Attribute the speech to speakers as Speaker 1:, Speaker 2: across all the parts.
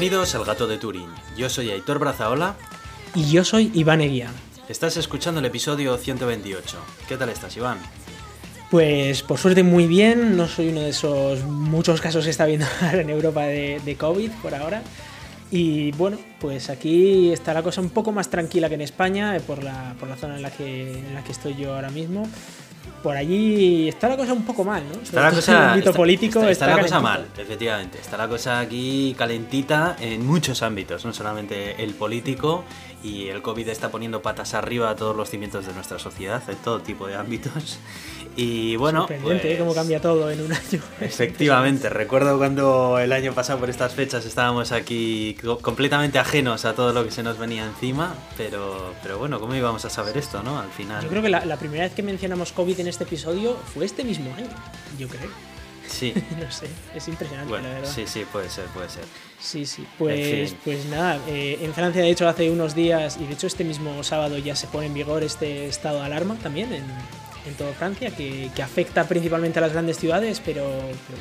Speaker 1: Bienvenidos al Gato de Turín. Yo soy Aitor Brazaola.
Speaker 2: Y yo soy Iván Eguía.
Speaker 1: Estás escuchando el episodio 128. ¿Qué tal estás, Iván?
Speaker 2: Pues por suerte muy bien, no soy uno de esos muchos casos que está viendo en Europa de, de, COVID por ahora. Y bueno, pues aquí está la cosa un poco más tranquila que en España, eh, por la, por la zona en la, que, en la que estoy yo ahora mismo por allí está la cosa un poco mal, ¿no?
Speaker 1: Está la cosa,
Speaker 2: el político
Speaker 1: está, la cosa mal, efectivamente. Está la cosa aquí calentita en muchos ámbitos, no solamente el político y el COVID está poniendo patas arriba a todos los cimientos de nuestra sociedad, en todo tipo de ámbitos. Y bueno,
Speaker 2: Sorprendente ¿eh? cómo cambia todo en un año.
Speaker 1: Efectivamente, recuerdo cuando el año pasado por estas fechas estábamos aquí completamente ajenos a todo lo que se nos venía encima, pero, pero bueno, ¿cómo íbamos a saber esto, no? Al final.
Speaker 2: Yo creo que la, la primera vez que mencionamos COVID en este episodio fue este mismo año, yo creo.
Speaker 1: Sí.
Speaker 2: no sé, es impresionante, la verdad.
Speaker 1: Sí, sí, puede ser, puede ser.
Speaker 2: Sí, sí, pues, pues nada, eh, en Francia de hecho hace unos días, y de hecho este mismo sábado ya se pone en vigor este estado de alarma también en, en toda Francia, que, que, afecta principalmente a las grandes ciudades, pero, pero,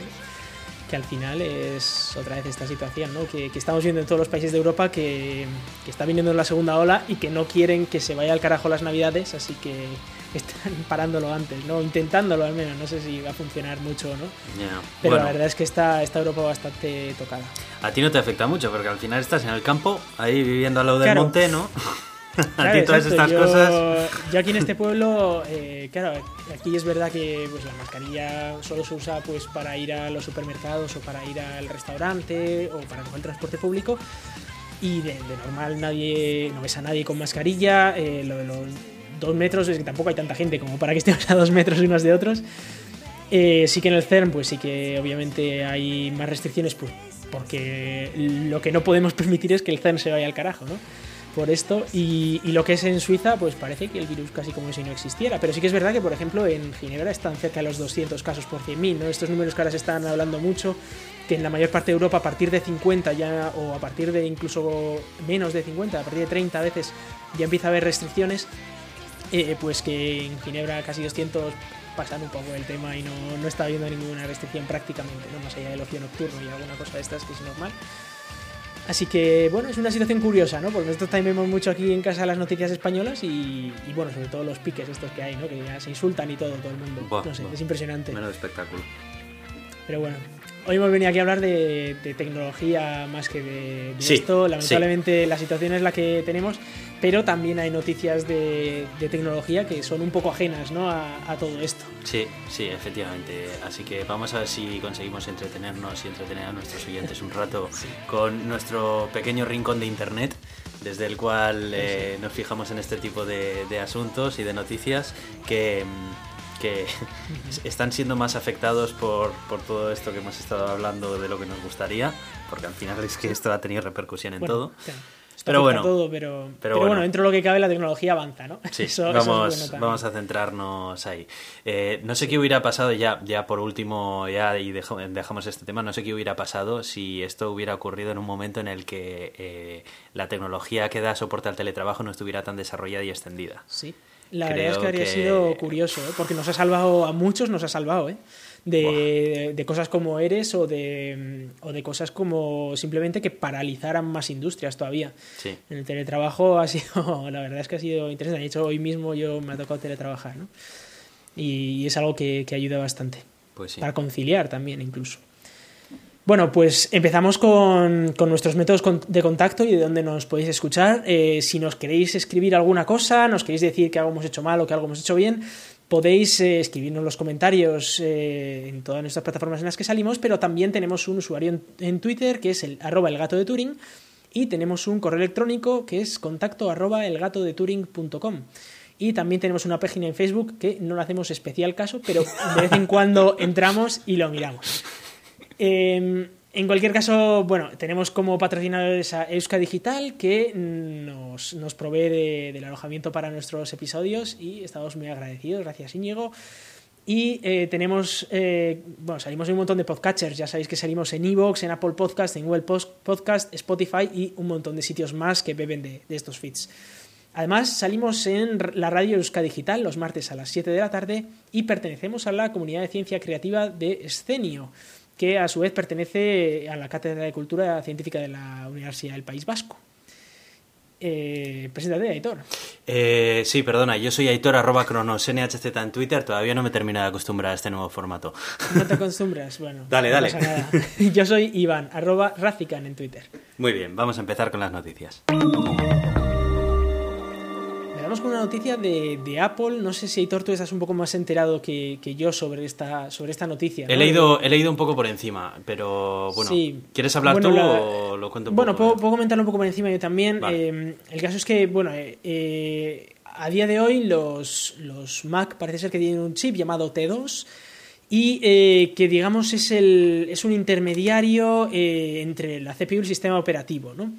Speaker 2: que al final es otra vez esta situación ¿no? que, que, estamos viendo en todos los países de Europa, que, que está viniendo la segunda ola y que no quieren que se vaya al carajo las navidades, así que están parándolo antes, ¿no? Intentándolo al menos, no sé si va a funcionar mucho o no.
Speaker 1: Yeah.
Speaker 2: Pero
Speaker 1: bueno,
Speaker 2: la verdad es que está, está Europa bastante tocada.
Speaker 1: A ti no te afecta mucho, porque al final estás en el campo, ahí viviendo al lado del
Speaker 2: Claro.
Speaker 1: monte, ¿no?
Speaker 2: Claro,
Speaker 1: todas
Speaker 2: exacto.
Speaker 1: estas
Speaker 2: yo,
Speaker 1: cosas.
Speaker 2: Yo aquí en este pueblo, eh, claro, aquí es verdad que pues, la mascarilla solo se usa pues para ir a los supermercados o para ir al restaurante o para coger transporte público. Y de, de normal nadie, no ves a nadie con mascarilla. eh, lo de los dos metros es que tampoco hay tanta gente como para que estemos a dos metros unos de otros. Eh, sí que en el CERN, pues sí que obviamente hay más restricciones, pues porque lo que no podemos permitir es que el CERN se vaya al carajo, ¿no? Por esto, y, lo que es en Suiza, pues parece que el virus casi como si no existiera. Pero sí que es verdad que, por ejemplo, en Ginebra están cerca de los 200 casos por 100.000, ¿no? Estos números que ahora se están hablando mucho, que en la mayor parte de Europa a partir de 50 ya, o a partir de incluso menos de 50, a partir de 30 veces ya empieza a haber restricciones, eh, pues que en Ginebra casi 200 pasan un poco el tema y no, no está habiendo ninguna restricción prácticamente, ¿no? más allá del ocio nocturno y alguna cosa de estas que es normal. Así que, bueno, es una situación curiosa, ¿no? Porque nosotros también vemos mucho aquí en casa las noticias españolas y, y bueno, sobre todo los piques estos que hay, ¿no? Que ya se insultan y todo, todo el mundo.
Speaker 1: Buah,
Speaker 2: no sé,
Speaker 1: buah.
Speaker 2: es impresionante.
Speaker 1: Menos espectáculo.
Speaker 2: Pero bueno, hoy hemos venido aquí a hablar de, de tecnología más que de, de
Speaker 1: Sí,
Speaker 2: esto. Lamentablemente la situación es la que tenemos, pero también hay noticias de, de tecnología que son un poco ajenas ¿no? a, a todo esto.
Speaker 1: Sí, sí, efectivamente. Así que vamos a ver si conseguimos entretenernos y entretener a nuestros oyentes un rato con nuestro pequeño rincón de internet, desde el cual eh, nos fijamos en este tipo de, de asuntos y de noticias que, mm, que están siendo más afectados por, por todo esto que hemos estado hablando de lo que nos gustaría, porque al final es que esto ha tenido repercusión en
Speaker 2: Bueno,
Speaker 1: todo.
Speaker 2: claro,
Speaker 1: Pero bueno,
Speaker 2: todo, pero,
Speaker 1: pero
Speaker 2: pero
Speaker 1: bueno.
Speaker 2: bueno, dentro de lo que cabe la tecnología avanza, ¿no?
Speaker 1: Sí,
Speaker 2: Eso- eso es
Speaker 1: vamos,
Speaker 2: bueno
Speaker 1: vamos a centrarnos ahí. Eh, no sé qué hubiera pasado ya, ya por último, ya y dejamos este tema, no sé qué hubiera pasado si esto hubiera ocurrido en un momento en el que eh, la tecnología que da soporte al teletrabajo no estuviera tan desarrollada y extendida.
Speaker 2: Sí. La
Speaker 1: Creo
Speaker 2: verdad es que habría
Speaker 1: que-
Speaker 2: sido curioso, ¿eh? porque nos ha salvado a muchos, nos ha salvado, ¿eh? De, de, de cosas como Eres o de, o de cosas como simplemente que paralizaran más industrias todavía.
Speaker 1: Sí,
Speaker 2: En el teletrabajo ha sido, la verdad es que ha sido interesante. De hecho, hoy mismo yo me ha tocado teletrabajar, ¿no? Y, es algo que, que ayuda bastante.
Speaker 1: pues sí.
Speaker 2: Para conciliar también, incluso. Bueno, pues empezamos con, nuestros métodos de contacto y de dónde nos podéis escuchar. Eh, si nos queréis escribir alguna cosa, nos queréis decir que algo hemos hecho mal o que algo hemos hecho bien, podéis eh, escribirnos los comentarios eh, en todas nuestras plataformas en las que salimos, pero también tenemos un usuario en, Twitter que es el arroba el gato de Turing y tenemos un correo electrónico que es contacto arroba elgatodeturing.com. Y también tenemos una página en Facebook que no le hacemos especial caso, pero de vez en cuando entramos y lo miramos. Eh, en cualquier caso, bueno, tenemos como patrocinadores a Euska Digital que nos, nos provee de- del alojamiento para nuestros episodios y estamos muy agradecidos. Gracias, Íñigo. Y eh, tenemos, eh, bueno, salimos en un montón de podcatchers, ya sabéis que salimos en Evox, en Apple Podcast, en Google Podcast, Spotify y un montón de sitios más que beben de, de estos feeds. Además, salimos en la radio Euska Digital los martes a las 7 de la tarde y pertenecemos a la comunidad de ciencia creativa de Escenio. Que a su vez pertenece a la Cátedra de Cultura Científica de la Universidad del País Vasco. Eh, preséntate, Aitor.
Speaker 1: Eh, sí, perdona, yo soy Aitor arroba cronos NHZ en Twitter, todavía no me termino de acostumbrar a este nuevo formato.
Speaker 2: ¿No te acostumbras? Bueno,
Speaker 1: dale,
Speaker 2: no
Speaker 1: dale.
Speaker 2: pasa nada. Yo soy Iván, arroba Razican en Twitter.
Speaker 1: Muy bien, vamos a empezar con las noticias.
Speaker 2: Empezamos con una noticia de, de Apple. No sé si Aitor tú estás un poco más enterado que, que yo sobre esta, sobre esta noticia.
Speaker 1: He, leído, he leído un poco por encima, pero bueno,
Speaker 2: Sí.
Speaker 1: ¿quieres hablar
Speaker 2: Bueno,
Speaker 1: tú
Speaker 2: la-
Speaker 1: o lo cuento un
Speaker 2: Bueno,
Speaker 1: poco?
Speaker 2: puedo, puedo comentarlo un poco por encima yo también.
Speaker 1: Vale.
Speaker 2: Eh, el caso es que, bueno, eh, eh, a día de hoy los, los Mac parece ser que tienen un chip llamado T2 y eh, que, digamos, es, el, es un intermediario eh, entre la CPU y el sistema operativo, ¿no?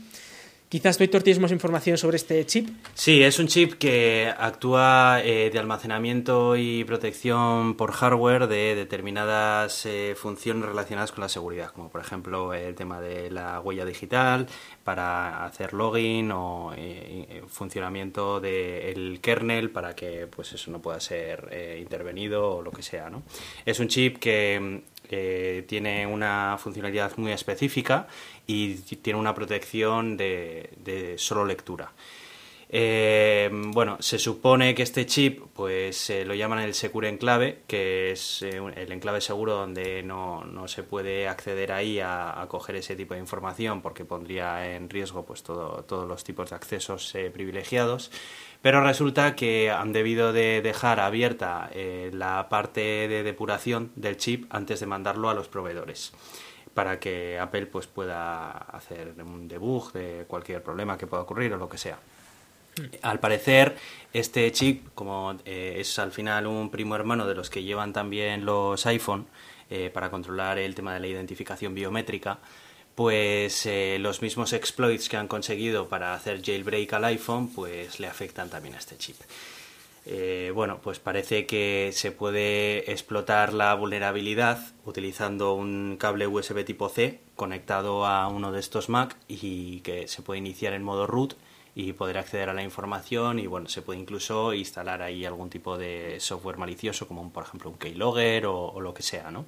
Speaker 2: Quizás tú, Héctor, tienes más información sobre este chip.
Speaker 1: Sí, es un chip que actúa eh, de almacenamiento y protección por hardware de determinadas eh, funciones relacionadas con la seguridad, como por ejemplo el tema de la huella digital para hacer login o eh, eh, funcionamiento del kernel para que pues eso no pueda ser intervenido o lo que sea. ¿no? Es un chip que mm, tiene una funcionalidad muy específica y tiene una protección de, solo lectura. Eh, bueno, se supone que este chip, pues eh, lo llaman el Secure Enclave, que es eh, el enclave seguro donde no, no se puede acceder ahí a, a coger ese tipo de información porque pondría en riesgo pues todo- todos los tipos de accesos eh, privilegiados. Pero resulta que han debido de dejar abierta la parte de depuración del chip antes de mandarlo a los proveedores para que Apple pues pueda hacer un debug de cualquier problema que pueda ocurrir o lo que sea. Al parecer, este chip, como eh, es al final un primo hermano de los que llevan también los iPhone eh, para controlar el tema de la identificación biométrica, pues eh, los mismos exploits que han conseguido para hacer jailbreak al iPhone, pues le afectan también a este chip. Eh, bueno, pues parece que se puede explotar la vulnerabilidad utilizando un cable USB tipo C conectado a uno de estos Mac y que se puede iniciar en modo root y poder acceder a la información y bueno, se puede incluso instalar ahí algún tipo de software malicioso como por ejemplo un keylogger o, o lo que sea, ¿no?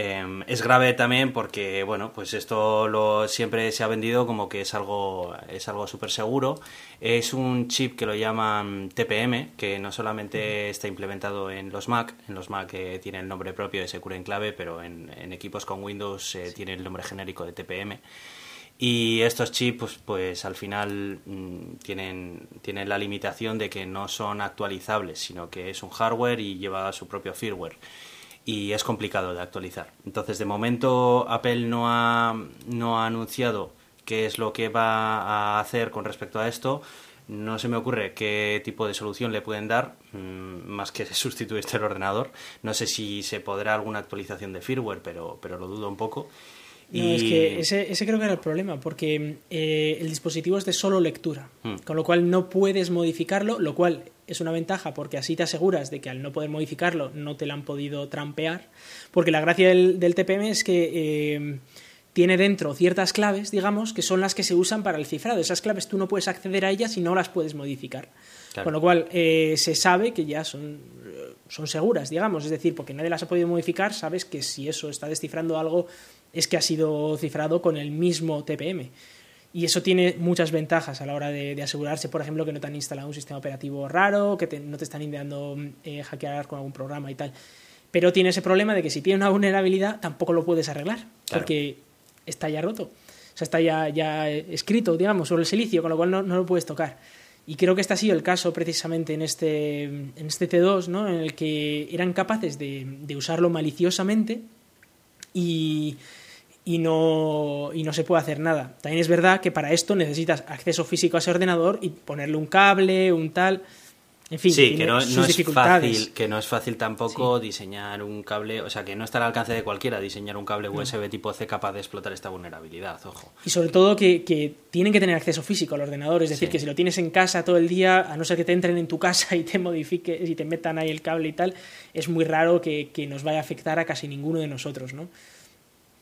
Speaker 1: Eh, es grave también porque, bueno, pues esto lo, siempre se ha vendido como que es algo, es algo súper seguro. Es un chip que lo llaman TPM, que no solamente está implementado en los Mac, en los Mac eh, tiene el nombre propio de Secure Enclave, pero en, en equipos con Windows eh, tiene el nombre genérico de TPM. Y estos chips, pues, pues al final mm, tienen, tienen la limitación de que no son actualizables, sino que es un hardware y lleva su propio firmware y es complicado de actualizar. Entonces, de momento, Apple no ha, no ha anunciado qué es lo que va a hacer con respecto a esto. No se me ocurre qué tipo de solución le pueden dar, mm, más que sustituir este ordenador. No sé si se podrá alguna actualización de firmware, pero, pero lo dudo un poco.
Speaker 2: No, es que ese, ese creo que era el problema, porque eh, el dispositivo es de solo lectura,
Speaker 1: Mm.
Speaker 2: con lo cual no puedes modificarlo, lo cual es una ventaja porque así te aseguras de que al no poder modificarlo no te la han podido trampear, porque la gracia del, del TPM es que eh, tiene dentro ciertas claves, digamos, que son las que se usan para el cifrado. Esas claves tú no puedes acceder a ellas y no las puedes modificar.
Speaker 1: Claro.
Speaker 2: Con lo cual eh, se sabe que ya son, son seguras, digamos, es decir, porque nadie las ha podido modificar, sabes que si eso está descifrando algo es que ha sido cifrado con el mismo TPM. Y eso tiene muchas ventajas a la hora de, de asegurarse, por ejemplo, que no te han instalado un sistema operativo raro, que te- no te están intentando eh, hackear con algún programa y tal. Pero tiene ese problema de que si tiene una vulnerabilidad tampoco lo puedes arreglar,
Speaker 1: Claro.
Speaker 2: porque está ya roto. O sea, está ya, ya escrito, digamos, sobre el silicio, con lo cual no, no lo puedes tocar. Y creo que este ha sido el caso precisamente en este, en este T2, ¿no? en el que eran capaces de, de usarlo maliciosamente y, y, no, y no se puede hacer nada. También es verdad que para esto necesitas acceso físico a ese ordenador y ponerle un cable, un tal. En fin,
Speaker 1: sí, que no,
Speaker 2: sus
Speaker 1: no es
Speaker 2: dificultades.
Speaker 1: fácil, que no es fácil tampoco diseñar un cable, o sea, que no está al alcance de cualquiera diseñar un cable USB tipo C capaz de explotar esta vulnerabilidad, ojo.
Speaker 2: Y sobre todo que, que tienen que tener acceso físico al ordenador, es decir,
Speaker 1: Sí.
Speaker 2: que si lo tienes en casa todo el día, a no ser que te entren en tu casa y te modifique y te metan ahí el cable y tal, es muy raro que, que nos vaya a afectar a casi ninguno de nosotros, ¿no?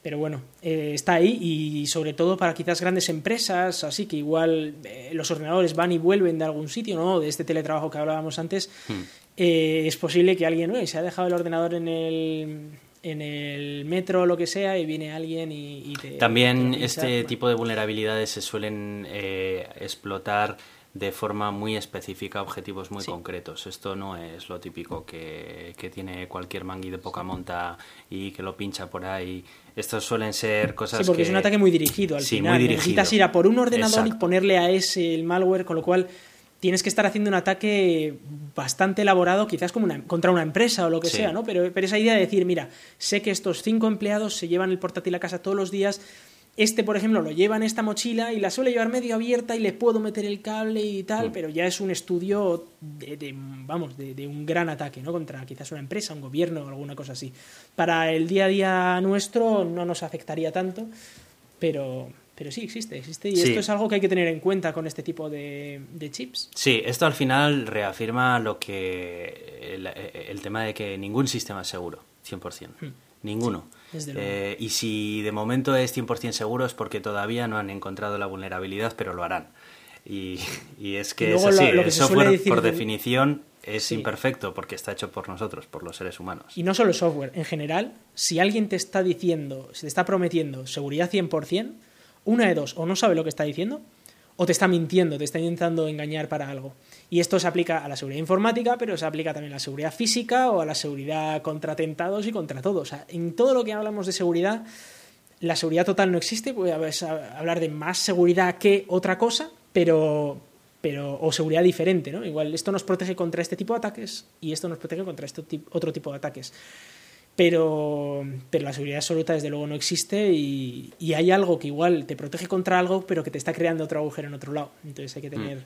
Speaker 2: Pero bueno, eh, está ahí y sobre todo para quizás grandes empresas, así que igual eh, los ordenadores van y vuelven de algún sitio, ¿no? De este teletrabajo que hablábamos antes,
Speaker 1: Hmm.
Speaker 2: eh, es posible que alguien "Uy, se ha dejado el ordenador en el, en el metro o lo que sea y viene alguien y, te...
Speaker 1: También
Speaker 2: te
Speaker 1: este
Speaker 2: Bueno,
Speaker 1: tipo de vulnerabilidades se suelen eh, explotar de forma muy específica objetivos muy
Speaker 2: Sí.
Speaker 1: concretos. Esto no es lo típico que, que tiene cualquier mangui de poca monta y que lo pincha por ahí. Estos suelen ser cosas
Speaker 2: Sí, porque
Speaker 1: que...
Speaker 2: es un ataque muy dirigido al
Speaker 1: Sí,
Speaker 2: final.
Speaker 1: muy dirigido.
Speaker 2: Necesitas ir a por un ordenador y ponerle a ese el malware, con lo cual tienes que estar haciendo un ataque bastante elaborado, quizás como una- contra una empresa o lo que
Speaker 1: Sí.
Speaker 2: sea, ¿no? Pero, pero esa idea de decir, mira, sé que estos cinco empleados se llevan el portátil a casa todos los días. Este, por ejemplo, lo lleva en esta mochila y la suele llevar medio abierta y le puedo meter el cable y tal,
Speaker 1: Mm.
Speaker 2: pero ya es un estudio de, de, vamos, de, de un gran ataque, ¿no? Contra quizás una empresa, un gobierno o alguna cosa así. Para el día a día nuestro no nos afectaría tanto, pero, pero sí existe, existe. Y
Speaker 1: Sí.
Speaker 2: esto es algo que hay que tener en cuenta con este tipo de, de chips.
Speaker 1: Sí, esto al final reafirma lo que el, el tema de que ningún sistema es seguro, 100%. Ninguno.
Speaker 2: Hmm. luego.
Speaker 1: Eh, y si de momento es 100% seguro es porque todavía no han encontrado la vulnerabilidad, pero lo harán. Y, y es que es así,
Speaker 2: lo que
Speaker 1: el
Speaker 2: se
Speaker 1: software
Speaker 2: decir
Speaker 1: por
Speaker 2: de-
Speaker 1: definición es
Speaker 2: Sí.
Speaker 1: imperfecto porque está hecho por nosotros, por los seres humanos.
Speaker 2: Y no solo software, en general, si alguien te está diciendo, si te está prometiendo seguridad 100%, una de dos, o no sabe lo que está diciendo, o te está mintiendo, te está intentando engañar para algo. Y esto se aplica a la seguridad informática, pero se aplica también a la seguridad física o a la seguridad contra atentados y contra todo. O sea, en todo lo que hablamos de seguridad, la seguridad total no existe, puede haber- hablar de más seguridad que otra cosa, pero, pero o seguridad diferente, ¿no? Igual esto nos protege contra este tipo de ataques y esto nos protege contra este otro tipo de ataques. Pero, pero la seguridad absoluta desde luego no existe y, y hay algo que igual te protege contra algo, pero que te está creando otro agujero en otro lado. Entonces hay que tener,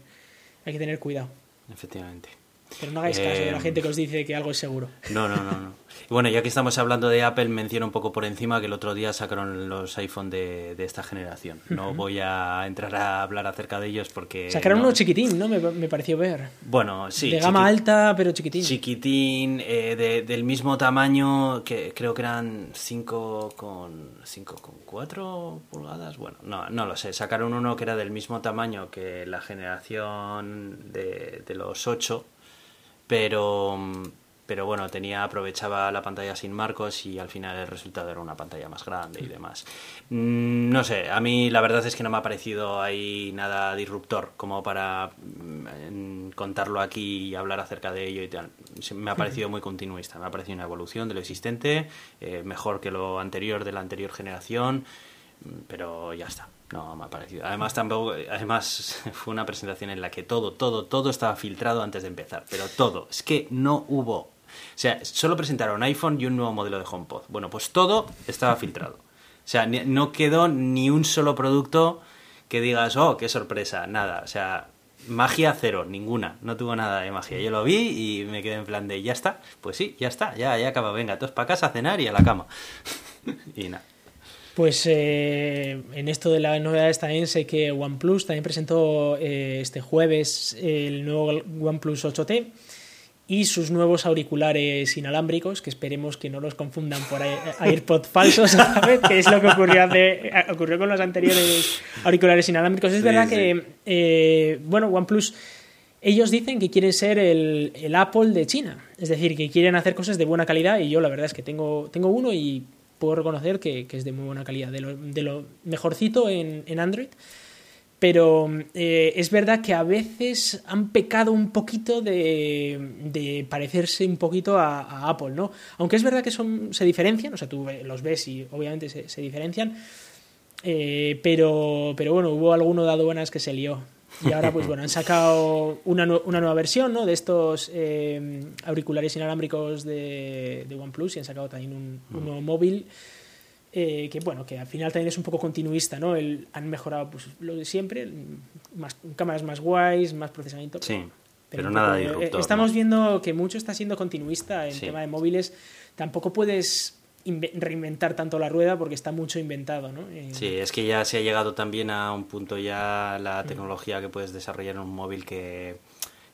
Speaker 2: hay que tener cuidado.
Speaker 1: Efectivamente.
Speaker 2: Pero no hagáis caso de la
Speaker 1: Eh,
Speaker 2: gente que os dice que algo es seguro.
Speaker 1: No, no, no, no. Y bueno, ya que estamos hablando de Apple, menciono un poco por encima que el otro día sacaron los iPhone de, de esta generación. No voy a entrar a hablar acerca de ellos porque...
Speaker 2: Sacaron
Speaker 1: no-
Speaker 2: uno chiquitín, ¿no? Me, me pareció ver.
Speaker 1: Bueno, sí.
Speaker 2: de gama alta, pero chiquitín.
Speaker 1: Chiquitín, eh, de- del mismo tamaño, que creo que eran 5 con, 5 con 4 pulgadas. Bueno, no, no lo sé. Sacaron uno que era del mismo tamaño que la generación de, de los 8, pero, pero bueno, tenía aprovechaba la pantalla sin marcos y al final el resultado era una pantalla más grande y demás. Mm, No sé, a mí la verdad es que no me ha parecido ahí nada disruptor como para mm, contarlo aquí y hablar acerca de ello y tal. Me ha parecido muy continuista, me ha parecido una evolución de lo existente, eh, mejor que lo anterior de la anterior generación, pero ya está. No me ha parecido. Además tampoco, además fue una presentación en la que todo, todo, todo estaba filtrado antes de empezar, pero todo. Es que no hubo. O sea, solo presentaron iPhone y un nuevo modelo de HomePod. Bueno, pues todo estaba filtrado. O sea, no quedó ni un solo producto que digas, oh, qué sorpresa, nada. O sea, magia cero, ninguna. No tuvo nada de magia. Yo lo vi y me quedé en plan de, ya está. Pues sí, ya está, ya, ya acaba. Venga, todos para casa a cenar y a la cama. y nada.
Speaker 2: Pues eh, en esto de las novedades también sé que OnePlus también presentó eh, este jueves el nuevo OnePlus 8T y sus nuevos auriculares inalámbricos, que esperemos que no los confundan por AirPods falsos, ¿sabes? que es lo que ocurrió, hace- ocurrió con los anteriores auriculares inalámbricos. Es
Speaker 1: Sí,
Speaker 2: verdad
Speaker 1: sí.
Speaker 2: que, eh, bueno, OnePlus, ellos dicen que quieren ser el, el Apple de China, es decir, que quieren hacer cosas de buena calidad y yo la verdad es que tengo, tengo uno y puedo reconocer que, que es de muy buena calidad, de lo, mejorcito en, en Android. Pero eh, es verdad que a veces han pecado un poquito de, de parecerse un poquito a, Apple, ¿no? Aunque es verdad que son, se diferencian, o sea, tú los ves y obviamente se, se diferencian, eh, pero, pero bueno, hubo alguno de aduanas que se lió. Y ahora, pues bueno, han sacado una, una nueva versión ¿no? de estos eh, auriculares inalámbricos de, de OnePlus y han sacado también un, un nuevo móvil eh, que bueno, que al final también es un poco continuista, ¿no? El- han mejorado pues, lo de siempre, más, cámaras más guays, más procesamiento.
Speaker 1: Sí, pero nada
Speaker 2: poco, eh,
Speaker 1: disruptor.
Speaker 2: Estamos
Speaker 1: ¿no?
Speaker 2: viendo que mucho está siendo continuista en
Speaker 1: Sí.
Speaker 2: tema de móviles. Tampoco puedes reinventar tanto la rueda porque está mucho inventado, ¿no?
Speaker 1: Sí, es que ya se ha llegado también a un punto ya la tecnología que puedes desarrollar en un móvil que,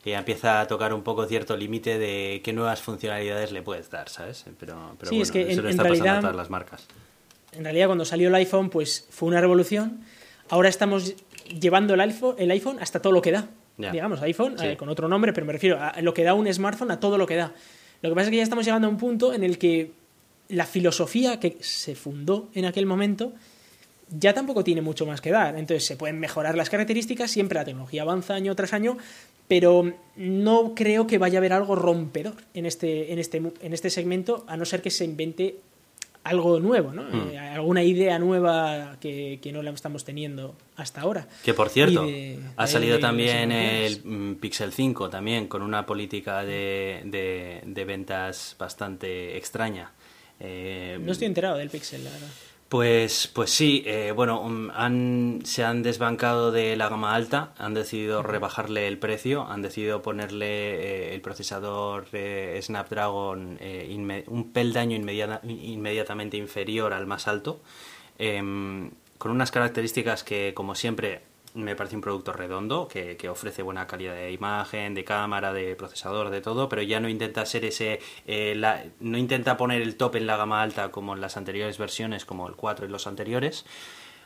Speaker 1: que ya empieza a tocar un poco cierto límite de qué nuevas funcionalidades le puedes dar, ¿sabes? Pero, pero
Speaker 2: Sí,
Speaker 1: bueno,
Speaker 2: es que
Speaker 1: eso
Speaker 2: en- en
Speaker 1: está pasando
Speaker 2: realidad-
Speaker 1: a todas las marcas.
Speaker 2: en realidad cuando salió el iPhone pues fue una revolución. Ahora estamos llevando el iPhone, el iPhone hasta todo lo que da.
Speaker 1: Ya.
Speaker 2: Digamos, iPhone
Speaker 1: Sí.
Speaker 2: eh, con otro nombre, pero me refiero a lo que da un smartphone a todo lo que da. Lo que pasa es que ya estamos llegando a un punto en el que la filosofía que se fundó en aquel momento ya tampoco tiene mucho más que dar. Entonces se pueden mejorar las características, siempre la tecnología avanza año tras año, pero no creo que vaya a haber algo rompedor en este, en este, en este segmento, a no ser que se invente algo nuevo, ¿no?
Speaker 1: Mm.
Speaker 2: Eh, alguna idea nueva que, que no la estamos teniendo hasta ahora.
Speaker 1: Que por cierto,
Speaker 2: de-
Speaker 1: ha salido
Speaker 2: de-
Speaker 1: también
Speaker 2: de-
Speaker 1: el mm, Pixel 5 también con una política de ventas bastante extraña. Eh,
Speaker 2: No estoy enterado del Pixel, la verdad.
Speaker 1: Pues, pues sí, eh, bueno, um, han, se han desbancado de la gama alta, han decidido rebajarle el precio, han decidido ponerle eh, el procesador eh, Snapdragon un peldaño inmediata- inmediatamente inferior al más alto, em, con unas características que, como siempre, me parece un producto redondo, que, que ofrece buena calidad de imagen, de cámara, de procesador, de todo, pero ya no intenta ser ese, eh, la- no intenta poner el top en la gama alta como en las anteriores versiones, como el 4 y los anteriores.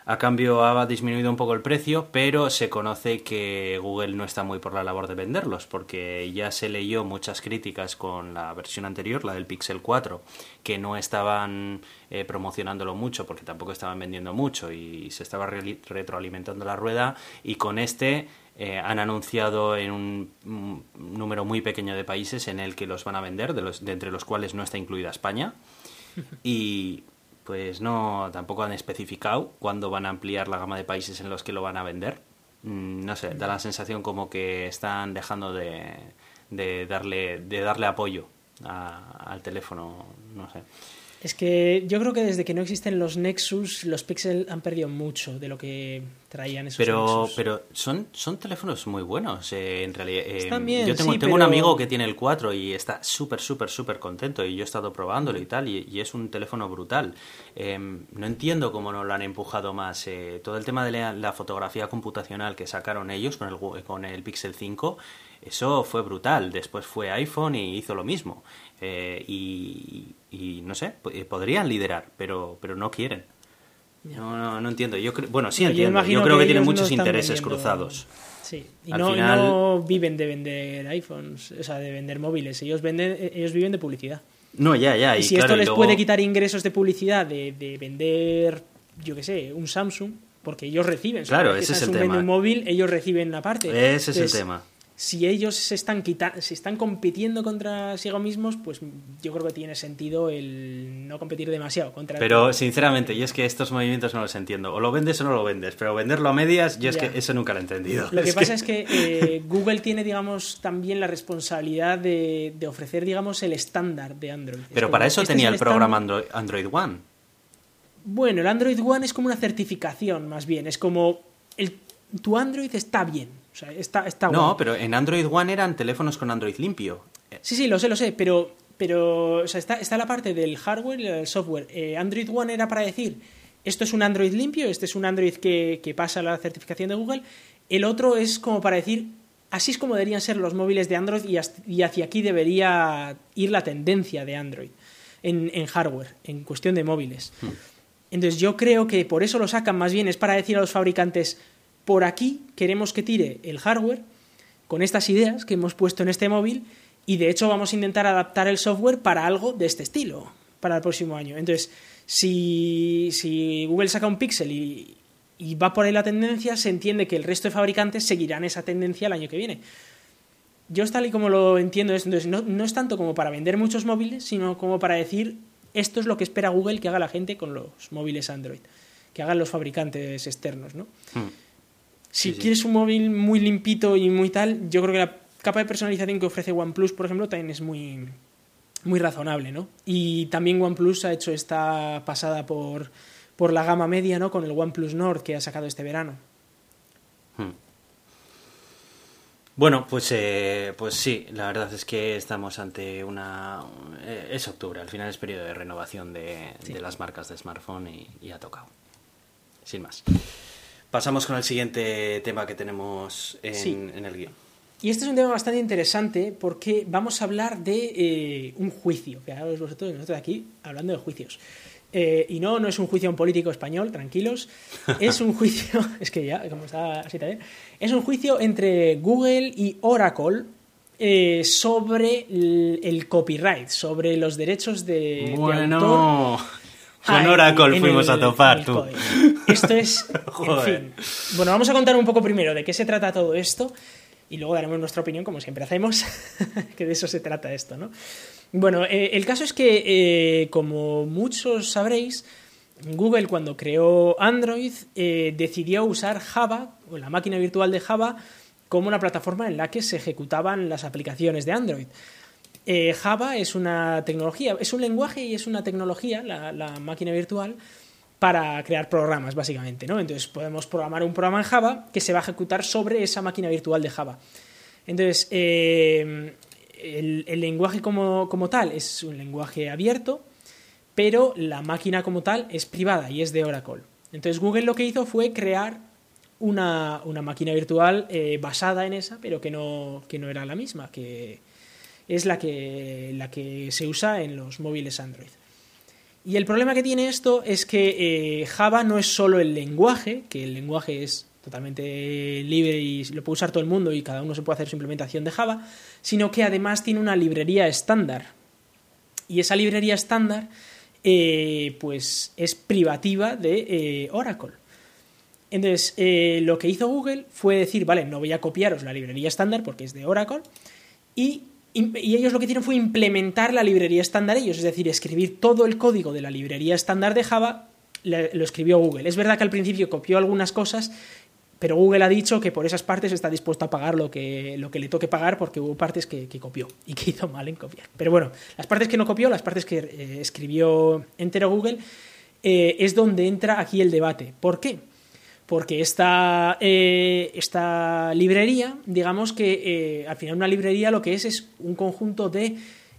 Speaker 1: A cambio ha disminuido un poco el precio, pero se conoce que Google no está muy por la labor de venderlos, porque ya se leyó muchas críticas con la versión anterior, la del Pixel 4, que no estaban eh, promocionándolo mucho, porque tampoco estaban vendiendo mucho y se estaba re- retroalimentando la rueda, y con este eh, han anunciado en un, un número muy pequeño de países en el que los van a vender, de, los, de entre los cuales no está incluida España, y pues no, tampoco han especificado cuándo van a ampliar la gama de países en los que lo van a vender. Mm, No sé, da la sensación como que están dejando de, de darle, de darle apoyo a- al teléfono, no sé.
Speaker 2: Es que yo creo que desde que no existen los Nexus, los Pixel han perdido mucho de lo que traían esos
Speaker 1: Pero,
Speaker 2: Nexus.
Speaker 1: pero son, son teléfonos muy buenos, eh, en realidad. Eh,
Speaker 2: Están bien,
Speaker 1: yo tengo,
Speaker 2: sí,
Speaker 1: tengo un amigo que tiene el 4 y está súper, súper, súper contento y yo he estado probándolo y tal, y, y es un teléfono brutal. Eh, no entiendo cómo no lo han empujado más. eh, todo el tema de la, la fotografía computacional que sacaron ellos con el, con el Pixel 5, eso fue brutal. Después fue iPhone y hizo lo mismo. Eh, y, y no sé, eh, podrían liderar, pero, pero no quieren. No, no, no entiendo. Yo bueno, sí entiendo. Yo, creo que,
Speaker 2: que
Speaker 1: tienen
Speaker 2: no
Speaker 1: muchos intereses
Speaker 2: vendiendo-
Speaker 1: cruzados.
Speaker 2: Sí, y no, y
Speaker 1: final-
Speaker 2: no viven de vender iPhones, o sea, de vender móviles. Ellos venden, ellos viven de publicidad.
Speaker 1: No, ya, ya.
Speaker 2: Y,
Speaker 1: Y,
Speaker 2: si
Speaker 1: claro,
Speaker 2: esto les
Speaker 1: luego-
Speaker 2: puede quitar ingresos de publicidad de, de vender, yo qué sé, un Samsung, porque ellos reciben.
Speaker 1: Claro, ese es el tema.
Speaker 2: un móvil, ellos reciben una parte.
Speaker 1: Ese es el tema.
Speaker 2: Si ellos se están quitando, si están compitiendo contra sí mismos, pues yo creo que tiene sentido el no competir demasiado contra
Speaker 1: Pero sinceramente, yo es que estos movimientos no los entiendo. O lo vendes o no lo vendes. Pero venderlo a medias, yo es que eso nunca lo he entendido.
Speaker 2: Lo que pasa es que eh, Google tiene, digamos, también la responsabilidad de, de ofrecer, digamos, el estándar de Android. Es
Speaker 1: Pero
Speaker 2: como,
Speaker 1: para eso
Speaker 2: este es
Speaker 1: tenía
Speaker 2: el
Speaker 1: el programa Android, Android One.
Speaker 2: Bueno, el Android One es como una certificación, más bien. Es como, el, tu Android está bien. O sea, está, está
Speaker 1: No,
Speaker 2: guay.
Speaker 1: pero en Android One eran teléfonos con Android limpio.
Speaker 2: Sí, sí, lo sé, lo sé, pero, pero o sea, está, está la parte del hardware y del software. Eh, Android One era para decir, esto es un Android limpio, este es un Android que, que pasa la certificación de Google. El otro es como para decir, así es como deberían ser los móviles de Android y, hasta- y hacia aquí debería ir la tendencia de Android en, en hardware, en cuestión de móviles. Entonces yo creo que por eso lo sacan más bien, es para decir a los fabricantes, por aquí queremos que tire el hardware con estas ideas que hemos puesto en este móvil y de hecho vamos a intentar adaptar el software para algo de este estilo para el próximo año. Entonces, si, Google saca un Pixel y, va por ahí la tendencia, se entiende que el resto de fabricantes seguirán esa tendencia el año que viene. Yo tal y como lo entiendo entonces no, no es tanto como para vender muchos móviles, sino como para decir esto es lo que espera Google que haga la gente con los móviles Android, que hagan los fabricantes externos, ¿no?
Speaker 1: Hmm.
Speaker 2: Si
Speaker 1: Sí, sí.
Speaker 2: quieres un móvil muy limpito y muy tal, yo creo que la capa de personalización que ofrece OnePlus, por ejemplo, también es muy, muy razonable, ¿no? Y también OnePlus ha hecho esta pasada por, por la gama media, ¿no? Con el OnePlus Nord que ha sacado este verano.
Speaker 1: Hmm. Bueno, pues, eh, pues sí, la verdad es que estamos ante una... eh, es octubre, al final es periodo de renovación de,
Speaker 2: Sí.
Speaker 1: de las marcas de smartphone y, y ha tocado. Sin más. Pasamos con el siguiente tema que tenemos en,
Speaker 2: Sí.
Speaker 1: en el guion.
Speaker 2: Y este es un tema bastante interesante porque vamos a hablar de eh, un juicio, que ahora vosotros nosotros aquí hablando de juicios. Eh, y no, no es un juicio a un político español, tranquilos. Es un juicio, es que ya, como está así también, es un juicio entre Google y Oracle eh, sobre el, el copyright, sobre los derechos de, de autor.
Speaker 1: Con Oracle fuimos
Speaker 2: el-
Speaker 1: a topar, tú.
Speaker 2: Esto es. en fin. Bueno, vamos a contar un poco primero de qué se trata todo esto y luego daremos nuestra opinión, como siempre hacemos, que de eso se trata esto, ¿no? Bueno, eh, el caso es que, eh, como muchos sabréis, Google cuando creó Android eh, decidió usar Java, o la máquina virtual de Java, como una plataforma en la que se ejecutaban las aplicaciones de Android. Eh, Java es una tecnología, es un lenguaje y es una tecnología, la, máquina virtual, para crear programas, básicamente, ¿no? Entonces podemos programar un programa en Java que se va a ejecutar sobre esa máquina virtual de Java. Entonces, eh, el, el lenguaje como, como tal es un lenguaje abierto, pero la máquina como tal es privada y es de Oracle. Entonces Google lo que hizo fue crear una, una máquina virtual eh, basada en esa, pero que no, que no era la misma, que es la que, la que se usa en los móviles Android. Y el problema que tiene esto es que eh, Java no es solo el lenguaje, que el lenguaje es totalmente libre y lo puede usar todo el mundo y cada uno se puede hacer su implementación de Java, sino que además tiene una librería estándar. Y esa librería estándar eh, pues es privativa de eh, Oracle. Entonces, lo que hizo Google fue decir, vale, no voy a copiaros la librería estándar porque es de Oracle, y, y ellos lo que hicieron fue implementar la librería estándar ellos, es decir, escribir todo el código de la librería estándar de Java, lo escribió Google. Es verdad que al principio copió algunas cosas, pero Google ha dicho que por esas partes está dispuesto a pagar lo que, lo que le toque pagar porque hubo partes que, que copió y que hizo mal en copiar. Pero bueno, las partes que no copió, las partes que eh, escribió entero Google, eh, es donde entra aquí el debate. ¿Por qué? Porque esta, eh, esta librería, digamos que eh, al final una librería lo que es es un conjunto de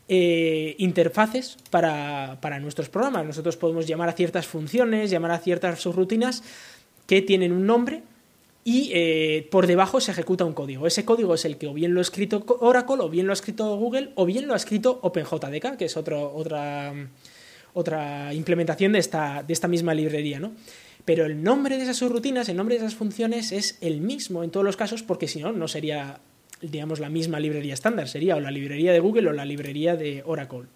Speaker 2: eh, interfaces para, para nuestros programas. Nosotros podemos llamar a ciertas funciones, llamar a ciertas subrutinas que tienen un nombre y por debajo se ejecuta un código. Ese código es el que o bien lo ha escrito Oracle, o bien lo ha escrito Google, o bien lo ha escrito OpenJDK, que es otro, otra, otra implementación de esta, de esta misma librería, ¿no? Pero el nombre de esas subrutinas, el nombre de esas funciones es el mismo en todos los casos, porque si no, no sería, digamos, la misma librería estándar, sería o la librería de Google o la librería de Oracle.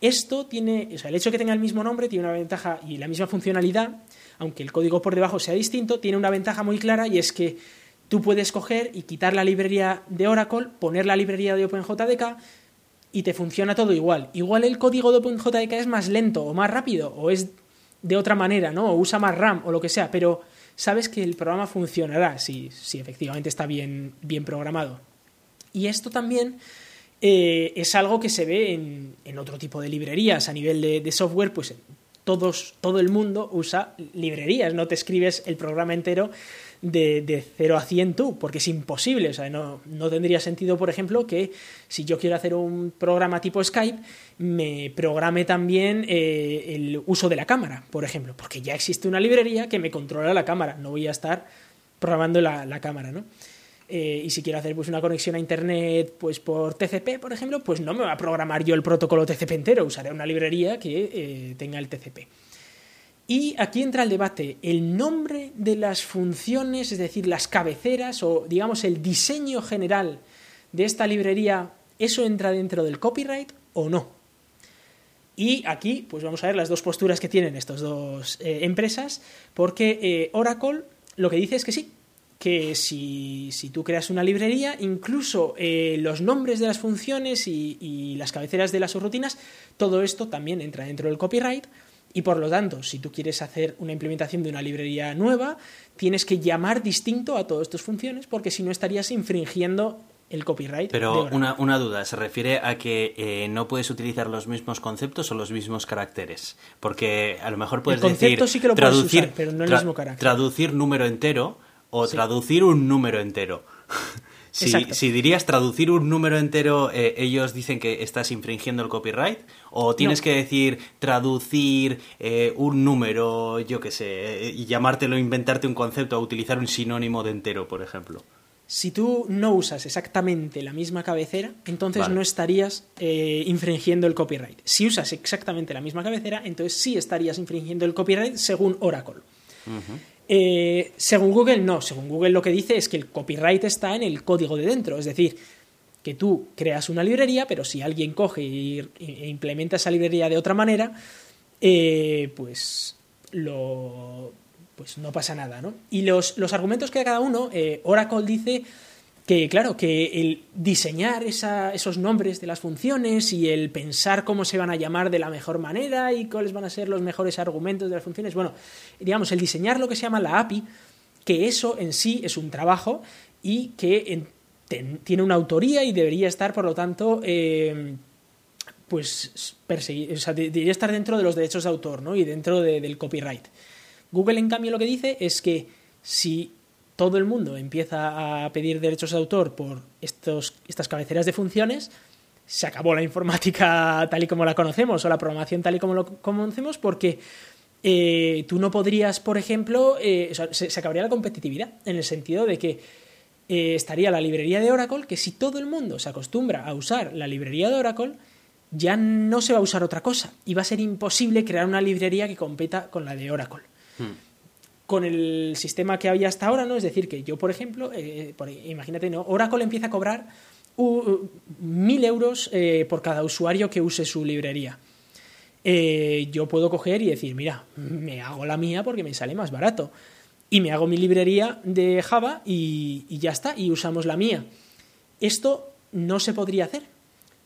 Speaker 2: Esto tiene, o sea, el hecho de que tenga el mismo nombre tiene una ventaja y la misma funcionalidad, aunque el código por debajo sea distinto, tiene una ventaja muy clara y es que tú puedes coger y quitar la librería de Oracle, poner la librería de OpenJDK y te funciona todo igual. Igual el código de OpenJDK es más lento o más rápido o es de otra manera, ¿no? O usa más RAM o lo que sea, pero sabes que el programa funcionará si, si efectivamente está bien, bien programado. Y esto también eh, es algo que se ve en, en, otro tipo de librerías a nivel de, de software, pues todos, todo el mundo usa librerías, no te escribes el programa entero de, de 0 a 100 tú, porque es imposible, o sea, no, no, tendría sentido, por ejemplo, que si yo quiero hacer un programa tipo Skype, me programe también eh, el uso de la cámara, por ejemplo, porque ya existe una librería que me controla la cámara, no voy a estar programando la, la cámara, ¿no? Eh, y si quiero hacer pues, una conexión a internet pues por TCP, por ejemplo, pues no me va a programar yo el protocolo TCP entero, usaré una librería que eh, tenga el TCP. Y aquí entra el debate, el nombre de las funciones, es decir, las cabeceras o digamos el diseño general de esta librería, ¿eso entra dentro del copyright o no? Y aquí pues vamos a ver las dos posturas que tienen estas dos eh, empresas, porque eh, Oracle lo que dice es que sí, que si, si, tú creas una librería, incluso eh, los nombres de las funciones y, y, las cabeceras de las subrutinas, todo esto también entra dentro del copyright. Y por lo tanto, si tú quieres hacer una implementación de una librería nueva, tienes que llamar distinto a todas estas funciones, porque si no estarías infringiendo el copyright.
Speaker 1: Pero una, una, duda, ¿se refiere a que eh, no puedes utilizar los mismos conceptos o los mismos caracteres? Porque a lo mejor puedes
Speaker 2: el
Speaker 1: decir
Speaker 2: sí que lo
Speaker 1: traducir,
Speaker 2: puedes usar, pero no el mismo carácter.
Speaker 1: traducir número entero o
Speaker 2: Sí.
Speaker 1: traducir un número entero. si, dirías traducir un número entero, eh, ellos dicen que estás infringiendo el copyright. O tienes
Speaker 2: No.
Speaker 1: que decir traducir eh, un número, yo qué sé, eh, y llamártelo, inventarte un concepto, o utilizar un sinónimo de entero, por ejemplo.
Speaker 2: Si tú no usas exactamente la misma cabecera, entonces
Speaker 1: Vale.
Speaker 2: no estarías eh, infringiendo el copyright. Si usas exactamente la misma cabecera, entonces sí estarías infringiendo el copyright según Oracle. Eh, según Google, no. Según Google lo que dice es que el copyright está en el código de dentro. Es decir, que tú creas una librería, pero si alguien coge e implementa esa librería de otra manera, eh, pues lo pues no pasa nada, ¿no? Y los, argumentos que da cada uno, eh, Oracle dice que, claro, que el diseñar esos nombres de las funciones y el pensar cómo se van a llamar de la mejor manera y cuáles van a ser los mejores argumentos de las funciones, bueno, digamos, el diseñar lo que se llama la API, que eso en sí es un trabajo y que tiene una autoría y debería estar, por lo tanto, eh, pues perseguir, o sea, debería estar dentro de los derechos de autor ¿no? y dentro del copyright. Google, en cambio, lo que dice es que si todo el mundo empieza a pedir derechos de autor por estos, estas cabeceras de funciones, se acabó la informática tal y como la conocemos o la programación tal y como lo conocemos porque eh, tú no podrías, por ejemplo, eh, se, acabaría la competitividad en el sentido de que eh, estaría la librería de Oracle, que si todo el mundo se acostumbra a usar la librería de Oracle, ya no se va a usar otra cosa y va a ser imposible crear una librería que competa con la de Oracle. Hmm. Con el sistema que había hasta ahora, ¿no? Es decir, que yo, por ejemplo, imagínate, ¿no? Oracle empieza a cobrar mil euros por cada usuario que use su librería. yo puedo coger y decir, mira, me hago la mía porque me sale más barato y me hago mi librería de Java y, ya está, y usamos la mía. Esto no se podría hacer.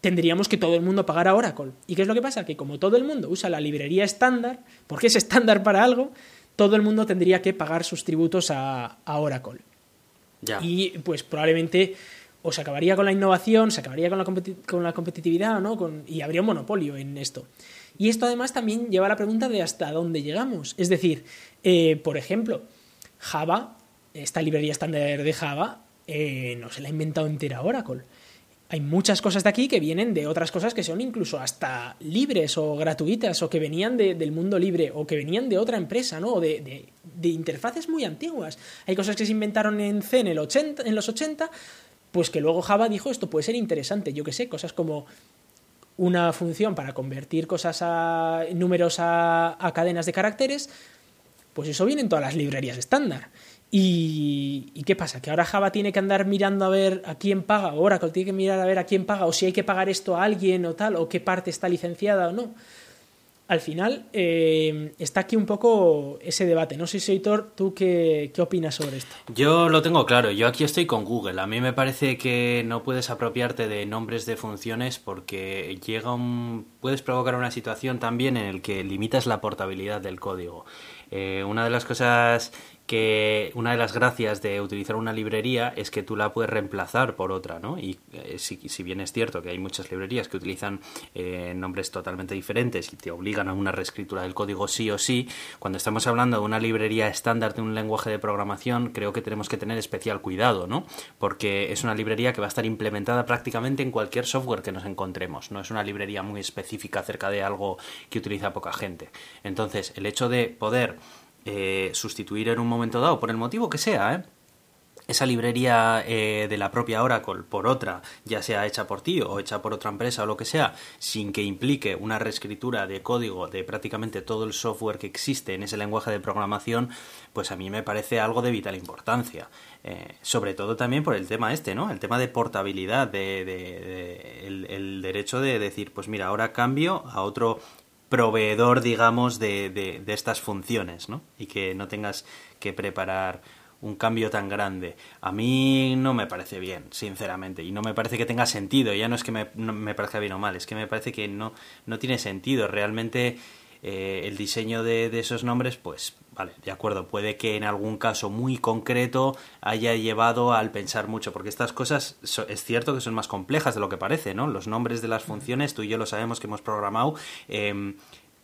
Speaker 2: Tendríamos que todo el mundo pagar a Oracle. ¿Y qué es lo que pasa? Que como todo el mundo usa la librería estándar, porque es estándar para algo, todo el mundo tendría que pagar sus tributos a, Oracle. Y pues probablemente o se acabaría con la innovación, se acabaría con la, con la competitividad, ¿no? Con, y habría un monopolio en esto. Y esto además también lleva a la pregunta de hasta dónde llegamos. Es decir, eh, por ejemplo, Java, esta librería estándar de Java, eh, no se la ha inventado entera Oracle. Hay muchas cosas de aquí que vienen de otras cosas que son incluso hasta libres o gratuitas o que venían del mundo libre o que venían de otra empresa, ¿no? O de, interfaces muy antiguas. Hay cosas que se inventaron en C en, el 80, en los 80, pues que luego Java dijo esto puede ser interesante. Yo qué sé, cosas como una función para convertir cosas a números a cadenas de caracteres pues eso viene en todas las librerías estándar. ¿Y, qué pasa? ¿Que ahora Java tiene que andar mirando a ver a quién paga? ¿O Oracle tiene que mirar a ver a quién paga? ¿O si hay que pagar esto a alguien o tal? ¿O qué parte está licenciada o no? Al final eh, está aquí un poco ese debate. No sé si, ¿tú qué, qué opinas sobre esto?
Speaker 1: Yo lo tengo claro. Yo aquí estoy con Google. A mí me parece que no puedes apropiarte de nombres de funciones porque llega un... puedes provocar una situación también en el que limitas la portabilidad del código. Eh, una de las cosas que una de las gracias de utilizar una librería es que tú la puedes reemplazar por otra, ¿no? Y eh, si, si, bien es cierto que hay muchas librerías que utilizan eh, nombres totalmente diferentes y te obligan a una reescritura del código sí o sí, cuando estamos hablando de una librería estándar de un lenguaje de programación, creo que tenemos que tener especial cuidado, ¿no? Porque es una librería que va a estar implementada prácticamente en cualquier software que nos encontremos, no es una librería muy específica acerca de algo que utiliza poca gente. Entonces, el hecho de poder eh, sustituir en un momento dado, por el motivo que sea, ¿eh? esa librería eh, de la propia Oracle por otra, ya sea hecha por ti o hecha por otra empresa o lo que sea, sin que implique una reescritura de código de prácticamente todo el software que existe en ese lenguaje de programación, pues a mí me parece algo de vital importancia. sobre todo también por el tema este, ¿no? El tema de portabilidad, de, el, derecho de decir, pues mira, ahora cambio a otro proveedor, digamos, de, de, estas funciones, ¿no? Y que no tengas que preparar un cambio tan grande. A mí no me parece bien, sinceramente, y no me parece que tenga sentido. Ya no es que me, me parezca bien o mal, es que me parece que no, no tiene sentido. Realmente eh, el diseño de, esos nombres, pues Vale, de acuerdo, puede que en algún caso muy concreto haya llevado al pensar mucho, porque estas cosas es cierto que son más complejas de lo que parece, ¿no? Los nombres de las funciones, tú y yo lo sabemos que hemos programado, eh,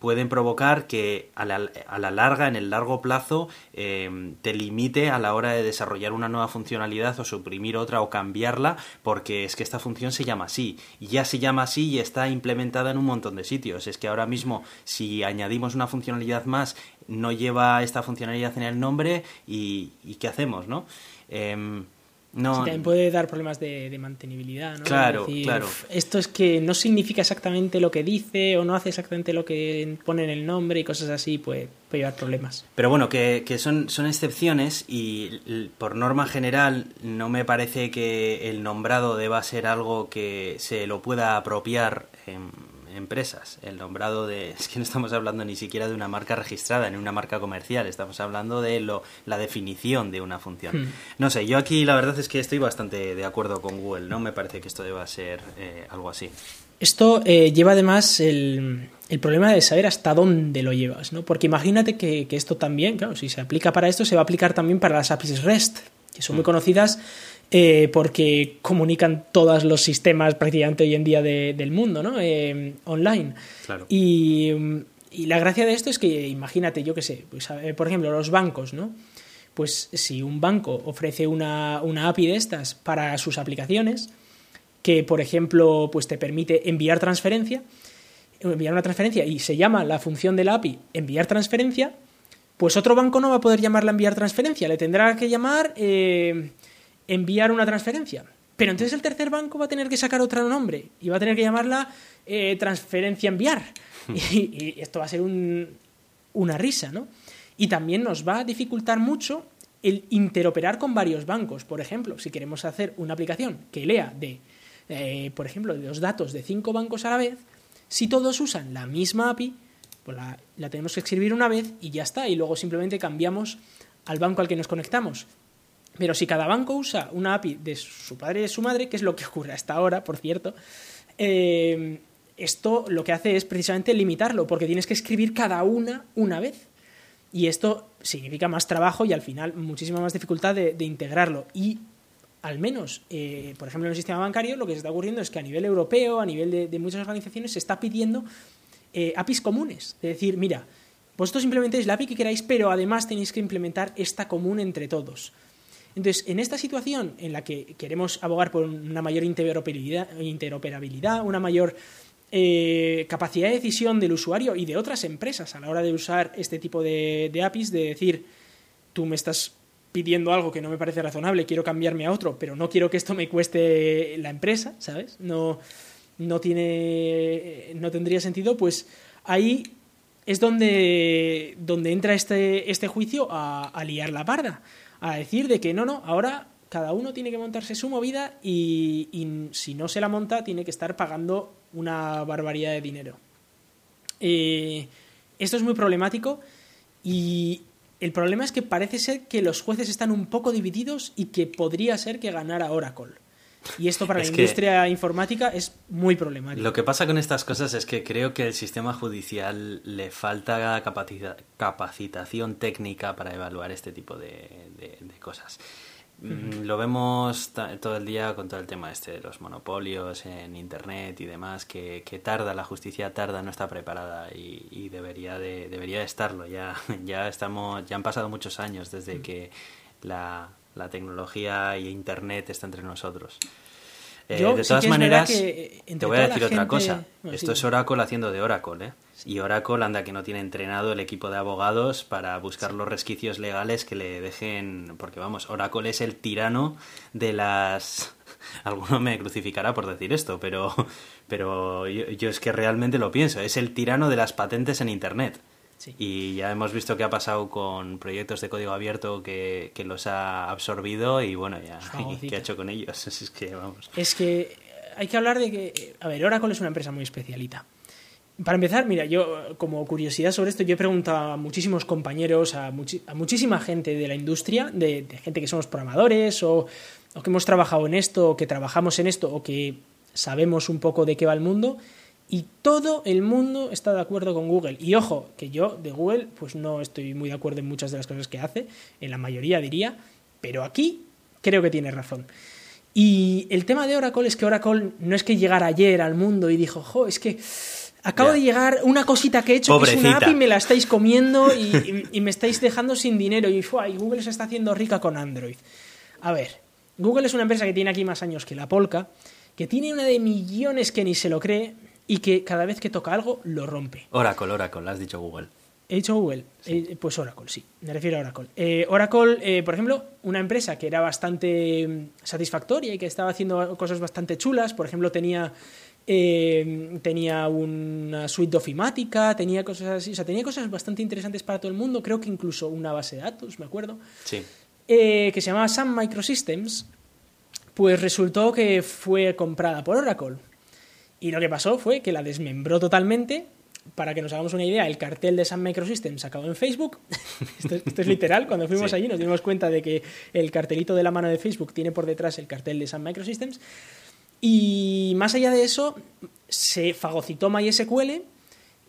Speaker 1: pueden provocar que a la, a la, larga, en el largo plazo, em, te limite a la hora de desarrollar una nueva funcionalidad o suprimir otra o cambiarla, porque es que esta función se llama así, y ya se llama así y está implementada en un montón de sitios. Es que ahora mismo, si añadimos una funcionalidad más, no lleva esta funcionalidad en el nombre y, ¿qué hacemos, no? Em, No,
Speaker 2: también puede dar problemas de, de mantenibilidad, ¿no?
Speaker 1: Claro,
Speaker 2: decir,
Speaker 1: claro.
Speaker 2: "Uf, Esto es que no significa exactamente lo que dice o no hace exactamente lo que pone en el nombre y cosas así, puede, puede llevar problemas.
Speaker 1: Pero bueno, que, que son, son excepciones y por norma general no me parece que el nombrado deba ser algo que se lo pueda apropiar en empresas. El nombrado de... Es que no estamos hablando ni siquiera de una marca registrada, ni una marca comercial, estamos hablando de lo, la definición de una función.
Speaker 2: Hmm.
Speaker 1: No sé, yo aquí la verdad es que estoy bastante de acuerdo con Google, no me parece que esto deba ser eh, algo así.
Speaker 2: Esto eh, lleva además el, el problema de saber hasta dónde lo llevas, ¿no? Porque imagínate que, que esto también, claro, si se aplica para esto, se va a aplicar también para las APIs REST, que son muy conocidas eh, porque comunican todos los sistemas prácticamente hoy en día de- del mundo, ¿no? Eh, online.
Speaker 1: Claro.
Speaker 2: Y, mm, y la gracia de esto es que, imagínate, yo qué sé, pues, por ejemplo, los bancos, ¿no? Pues si un banco ofrece una, una API de estas para sus aplicaciones, que por ejemplo pues te permite enviar transferencia, enviar una transferencia y se llama la función de la API enviar transferencia, pues otro banco no va a poder llamarla enviar transferencia, le tendrá que llamar eh, enviar una transferencia. Pero entonces el tercer banco va a tener que sacar otro nombre y va a tener que llamarla eh, transferencia enviar. Y, y esto va a ser un- una risa, ¿no? Y también nos va a dificultar mucho el interoperar con varios bancos. Por ejemplo, si queremos hacer una aplicación que lea de, eh, por ejemplo, de los datos de cinco bancos a la vez, si todos usan la misma API, pues la, la tenemos que escribir una vez y ya está. Y luego simplemente cambiamos al banco al que nos conectamos. Pero si cada banco usa una API de su padre y de su madre, que es lo que ocurre hasta ahora, por cierto, eh, esto lo que hace es precisamente limitarlo, porque tienes que escribir cada una una vez. Y esto significa más trabajo y al final muchísima más dificultad de, integrarlo. Y al menos, eh, por ejemplo, en el sistema bancario, lo que se está ocurriendo es que a nivel europeo, a nivel de, muchas organizaciones, se está pidiendo eh, APIs comunes. Es decir, mira, vosotros implementéis la API que queráis, pero además tenéis que implementar esta común entre todos. Entonces, en esta situación en la que queremos abogar por una mayor interoperabilidad, una mayor eh, capacidad de decisión del usuario y de otras empresas a la hora de usar este tipo de, de APIs, de decir, tú me estás pidiendo algo que no me parece razonable, quiero cambiarme a otro, pero no quiero que esto me cueste la empresa, ¿sabes? No, no tiene no tendría sentido, pues ahí es donde, donde entra este, este juicio a, a liar la parda, a decir de que no, no, ahora cada uno tiene que montarse su movida y, si no se la monta tiene que estar pagando una barbaridad de dinero. Eh, esto es muy problemático y el problema es que parece ser que los jueces están un poco divididos y que podría ser que ganara Oracle. Y esto para
Speaker 1: Es
Speaker 2: la industria informática es muy problemático.
Speaker 1: Lo que pasa con estas cosas es que creo que el sistema judicial le falta capacita- capacitación técnica para evaluar este tipo de, de- de cosas. Lo vemos todo el día con todo el tema este de los monopolios en Internet y demás, que, que tarda, la justicia tarda, no está preparada y, y debería, de, debería de estarlo. Ya, ya, estamos, ya han pasado muchos años desde que la, la tecnología y Internet está entre nosotros. Eh,
Speaker 2: Yo
Speaker 1: de todas maneras, te voy a decir otra cosa.
Speaker 2: Bueno,
Speaker 1: Esto
Speaker 2: sí.
Speaker 1: es Oracle haciendo de Oracle, ¿eh? Y Oracle anda que no tiene entrenado el equipo de abogados para buscar los resquicios legales que le dejen... Porque vamos, Oracle es el tirano de las... Alguno me crucificará por decir esto, pero, pero yo, yo es que realmente lo pienso. Es el tirano de las patentes en Internet.
Speaker 2: Sí.
Speaker 1: Y ya hemos visto qué ha pasado con proyectos de código abierto que, que los ha absorbido y bueno, ya, y qué ha hecho con ellos. Es que vamos.
Speaker 2: Es que hay que hablar de que, a ver, Oracle es una empresa muy especialita. Para empezar, mira, yo como curiosidad sobre esto, yo he preguntado a muchísimos compañeros, a, a muchísima gente de la industria, de, de gente que somos programadores o, o que hemos trabajado en esto, o que trabajamos en esto, o que sabemos un poco de qué va el mundo, y todo el mundo está de acuerdo con Google. Y ojo, que yo de Google pues no estoy muy de acuerdo en muchas de las cosas que hace, en la mayoría diría, pero aquí creo que tiene razón. Y el tema de Oracle es que Oracle no es que llegara ayer al mundo y dijo, jo, es que acabo de llegar una cosita que he hecho, que es una
Speaker 1: Pobrecita.
Speaker 2: API, me la estáis comiendo y, y- y me estáis dejando sin dinero. Y, fua, y Google se está haciendo rica con Android. A ver, Google es una empresa que tiene aquí más años que la Polka, que tiene una de millones que ni se lo cree y que cada vez que toca algo lo rompe.
Speaker 1: Oracle, Oracle, has dicho Google.
Speaker 2: He dicho Google. Eh, pues Oracle, sí. Me refiero a Oracle. Eh, Oracle, eh, por ejemplo, una empresa que era bastante mm, satisfactoria y que estaba haciendo cosas bastante chulas. Por ejemplo, tenía, tenía una suite ofimática, tenía cosas así. O sea, tenía cosas bastante interesantes para todo el mundo. Creo que incluso una base de datos, me acuerdo.
Speaker 1: Sí.
Speaker 2: que se llamaba Sun Microsystems. Pues resultó que fue comprada por Oracle. Y lo que pasó fue que la desmembró totalmente para que nos hagamos una idea, el cartel de Sun Microsystems acabó en Facebook. esto, es literal. Cuando fuimos allí nos dimos cuenta de que el cartelito de la mano de Facebook tiene por detrás el cartel de Sun Microsystems. Y más allá de eso, se fagocitó MySQL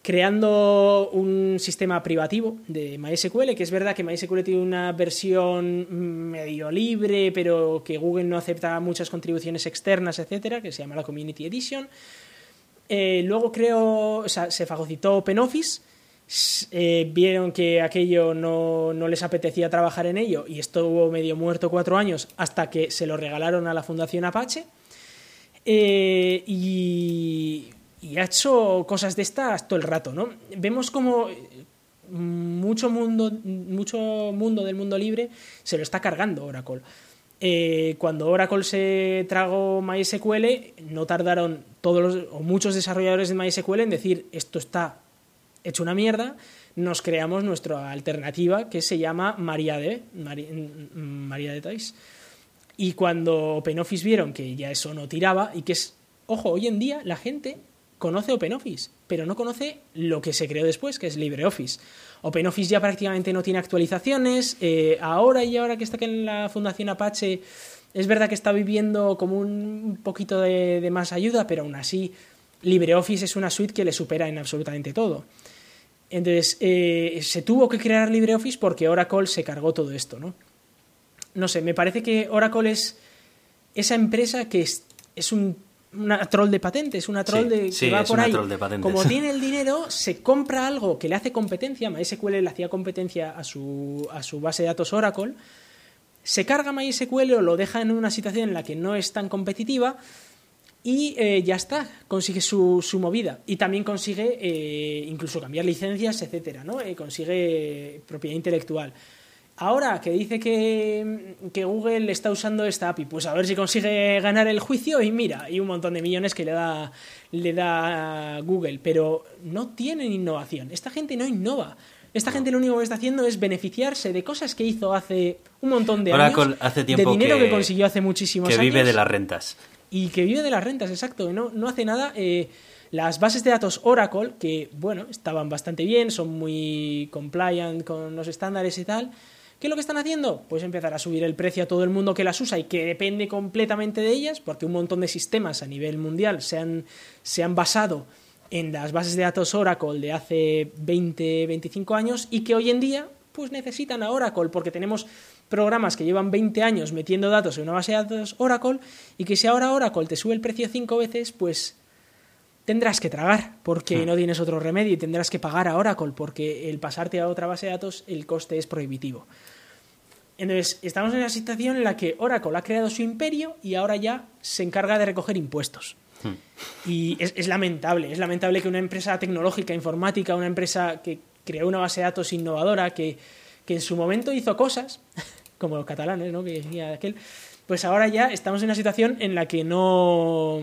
Speaker 2: creando un sistema privativo de MySQL, que es verdad que MySQL tiene una versión medio libre, pero que Google no acepta muchas contribuciones externas, etcétera, que se llama la Community Edition. Eh, luego creo, o sea, se fagocitó OpenOffice, eh, vieron que aquello no, les apetecía trabajar en ello y estuvo medio muerto cuatro años hasta que se lo regalaron a la Fundación Apache. Eh, y, ha hecho cosas de estas todo el rato, ¿no? Vemos como mucho mundo, mucho mundo del mundo libre se lo está cargando Oracle. Eh, cuando Oracle se tragó MySQL, no tardaron todos los, o muchos desarrolladores de MySQL en decir esto está hecho una mierda, nos creamos nuestra alternativa que se llama MariaDB, MariaDB. Y cuando OpenOffice vieron que ya eso no tiraba y que es, ojo, hoy en día la gente conoce OpenOffice, pero no conoce lo que se creó después, que es LibreOffice. OpenOffice ya prácticamente no tiene actualizaciones. Eh, ahora y ahora que está en la Fundación Apache, es verdad que está viviendo como un poquito de, más ayuda, pero aún así LibreOffice es una suite que le supera en absolutamente todo. Entonces, eh, se tuvo que crear LibreOffice porque Oracle se cargó todo esto, ¿no? No sé, me parece que Oracle es esa empresa que es un una troll de patentes, una troll de que va por ahí. Como tiene el dinero, se compra algo que le hace competencia. MySQL le hacía competencia a su, a su base de datos Oracle. Se carga MySQL o lo deja en una situación en la que no es tan competitiva y eh, ya está, consigue su, su, movida. Y también consigue eh, incluso cambiar licencias, etcétera, ¿no? Eh, consigue propiedad intelectual. Ahora que dice que, Google está usando esta API, pues a ver si consigue ganar el juicio y mira, y un montón de millones que le da, le da Google, pero no tienen innovación. Esta gente no innova. Esta gente lo único que está haciendo es beneficiarse de cosas que hizo hace un montón de años,
Speaker 1: hace tiempo
Speaker 2: de dinero que, consiguió hace muchísimos
Speaker 1: años.
Speaker 2: Que
Speaker 1: vive de las rentas.
Speaker 2: Y que vive de las rentas, exacto. No, no hace nada. Eh, las bases de datos Oracle, que bueno, estaban bastante bien, son muy compliant con los estándares y tal, ¿Qué es lo que están haciendo? Pues empezar a subir el precio a todo el mundo que las usa y que depende completamente de ellas, porque un montón de sistemas a nivel mundial se han, se han basado en las bases de datos Oracle de hace 20, 25 años y que hoy en día pues necesitan a Oracle porque tenemos programas que llevan 20 años metiendo datos en una base de datos Oracle y que si ahora Oracle te sube el precio cinco veces, pues tendrás que tragar porque hmm. no tienes otro remedio y tendrás que pagar a Oracle porque el pasarte a otra base de datos el coste es prohibitivo. Entonces, estamos en una situación en la que Oracle ha creado su imperio y ahora ya se encarga de recoger impuestos. Hmm. Y es, lamentable, es lamentable que una empresa tecnológica, informática, una empresa que creó una base de datos innovadora, que, que en su momento hizo cosas, como los catalanes, ¿no? que decía aquel, pues ahora ya estamos en una situación en la que no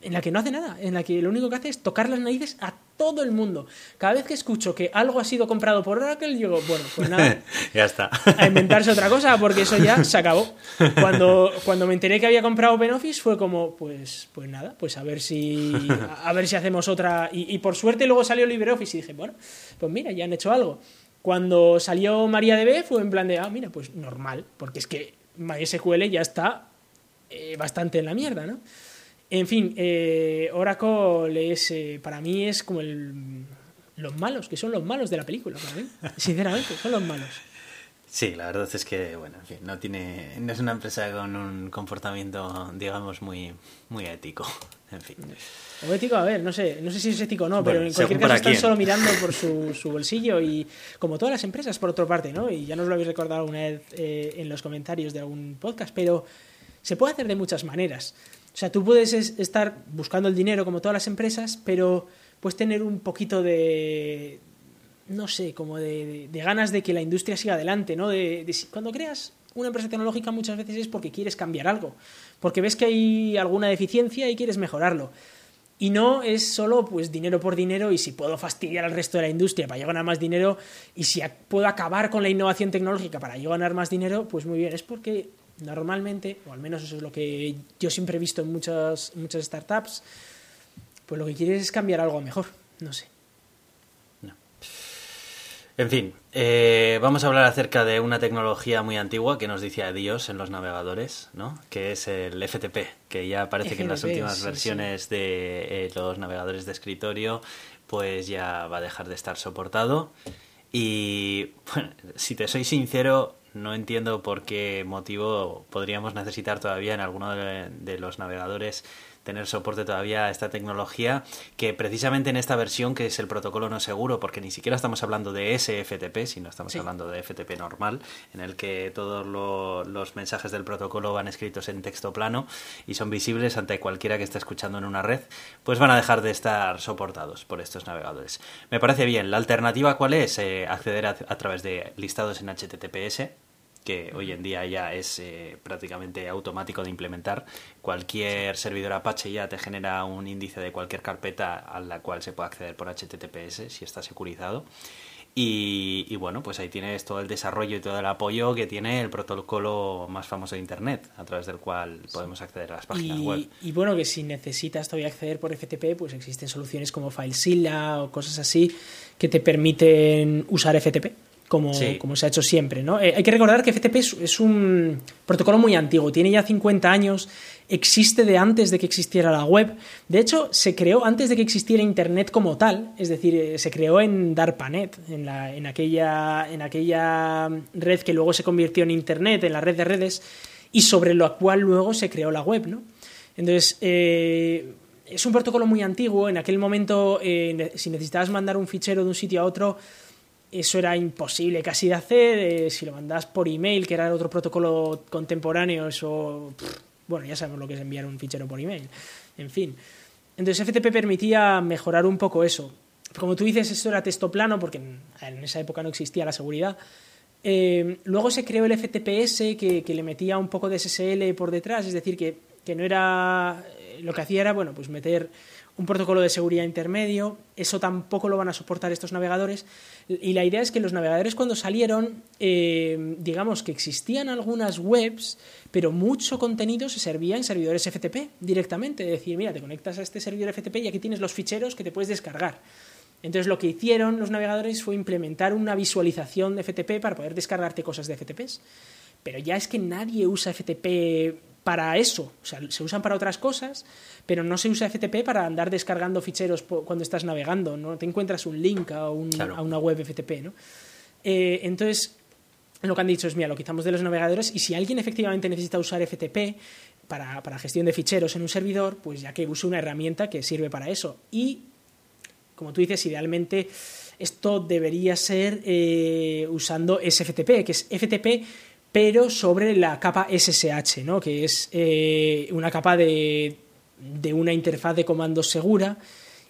Speaker 2: en la que no hace nada, en la que lo único que hace es tocar las narices a todo el mundo. Cada vez que escucho que algo ha sido comprado por Oracle, digo, bueno, pues nada.
Speaker 1: ya está.
Speaker 2: A inventarse otra cosa, porque eso ya se acabó. Cuando, cuando me enteré que había comprado OpenOffice, fue como, pues, pues nada, pues a ver si, a ver si hacemos otra. Y, por suerte luego salió LibreOffice y dije, bueno, pues mira, ya han hecho algo. Cuando salió MariaDB fue en plan de, ah, mira, pues normal, porque es que MySQL ya está eh, bastante en la mierda, ¿no? En fin, eh, Oracle es, eh, para mí es como el, los malos, que son los malos de la película, para mí. Sinceramente, son los malos.
Speaker 1: Sí, la verdad es que, bueno, en fin, no tiene, no es una empresa con un comportamiento, digamos, muy, muy ético. En fin.
Speaker 2: O ético, a ver, no sé, no sé si es ético o no, pero en cualquier caso están solo mirando por su, su, bolsillo y como todas las empresas, por otra parte, ¿no? Y ya nos lo habéis recordado alguna vez eh, en los comentarios de algún podcast, pero se puede hacer de muchas maneras. O sea, tú puedes estar buscando el dinero como todas las empresas, pero puedes tener un poquito de, no sé, como de, ganas de que la industria siga adelante, ¿no? De, cuando creas una empresa tecnológica muchas veces es porque quieres cambiar algo, porque ves que hay alguna deficiencia y quieres mejorarlo. Y no es solo pues dinero por dinero y si puedo fastidiar al resto de la industria para yo ganar más dinero y si puedo acabar con la innovación tecnológica para yo ganar más dinero, pues muy bien, es porque normalmente, o al menos eso es lo que yo siempre he visto en muchas, muchas startups, pues lo que quieres es cambiar algo mejor, no sé.
Speaker 1: En fin, eh, vamos a hablar acerca de una tecnología muy antigua que nos dice adiós en los navegadores, ¿no? Que es el FTP, que ya parece que en las últimas versiones de eh, los navegadores de escritorio, pues ya va a dejar de estar soportado. Y bueno, si te soy sincero, no entiendo por qué motivo podríamos necesitar todavía en alguno de los navegadores tener soporte todavía a esta tecnología que precisamente en esta versión que es el protocolo no seguro porque ni siquiera estamos hablando de SFTP sino estamos hablando de FTP normal en el que todos los mensajes del protocolo van escritos en texto plano y son visibles ante cualquiera que esté escuchando en una red pues van a dejar de estar soportados por estos navegadores. Me parece bien. La alternativa cuál es eh, acceder a través de listados en HTTPS que hoy en día ya es eh, prácticamente automático de implementar. Cualquier servidor Apache ya te genera un índice de cualquier carpeta a la cual se puede acceder por HTTPS si está securizado. Y, bueno, pues ahí tienes todo el desarrollo y todo el apoyo que tiene el protocolo más famoso de Internet, a través del cual podemos acceder a las páginas web.
Speaker 2: Y bueno, que si necesitas todavía acceder por FTP, pues existen soluciones como FileZilla o cosas así que te permiten usar FTP como, como se ha hecho siempre. ¿no? Eh, hay que recordar que FTP es, un protocolo muy antiguo, tiene ya 50 años, existe de antes de que existiera la web. De hecho, se creó antes de que existiera Internet como tal, es decir, eh, se creó en DARPANET, en, la, en, aquella, en aquella red que luego se convirtió en Internet, en la red de redes, y sobre lo cual luego se creó la web. ¿no? Entonces, eh, es un protocolo muy antiguo. En aquel momento, si necesitabas mandar un fichero de un sitio a otro, eso era imposible casi de hacer. Eh, si lo mandas por email, que era otro protocolo contemporáneo, eso. bueno, ya sabemos lo que es enviar un fichero por email. En fin. Entonces, FTP permitía mejorar un poco eso. Como tú dices, esto era texto plano, porque en, esa época no existía la seguridad. Eh, luego se creó el FTPS, que, que, le metía un poco de SSL por detrás, es decir, que, que no era. Lo que hacía era, bueno, pues meter un protocolo de seguridad intermedio. Eso tampoco lo van a soportar estos navegadores. Y la idea es que los navegadores cuando salieron, eh, digamos que existían algunas webs, pero mucho contenido se servía en servidores FTP directamente. Es decir, mira, te conectas a este servidor FTP y aquí tienes los ficheros que te puedes descargar. Entonces lo que hicieron los navegadores fue implementar una visualización de FTP para poder descargarte cosas de FTPs. Pero ya es que nadie usa FTP para eso. O sea, se usan para otras cosas, pero no se usa FTP para andar descargando ficheros cuando estás navegando. No te encuentras un link a, una web FTP. ¿no? Eh, entonces, lo que han dicho es, mira, lo quitamos de los navegadores y si alguien efectivamente necesita usar FTP para, para gestión de ficheros en un servidor, pues ya que use una herramienta que sirve para eso. Y, como tú dices, idealmente esto debería ser eh, usando SFTP, que es FTP pero sobre la capa SSH, ¿no? que es eh, una capa de, de, una interfaz de comandos segura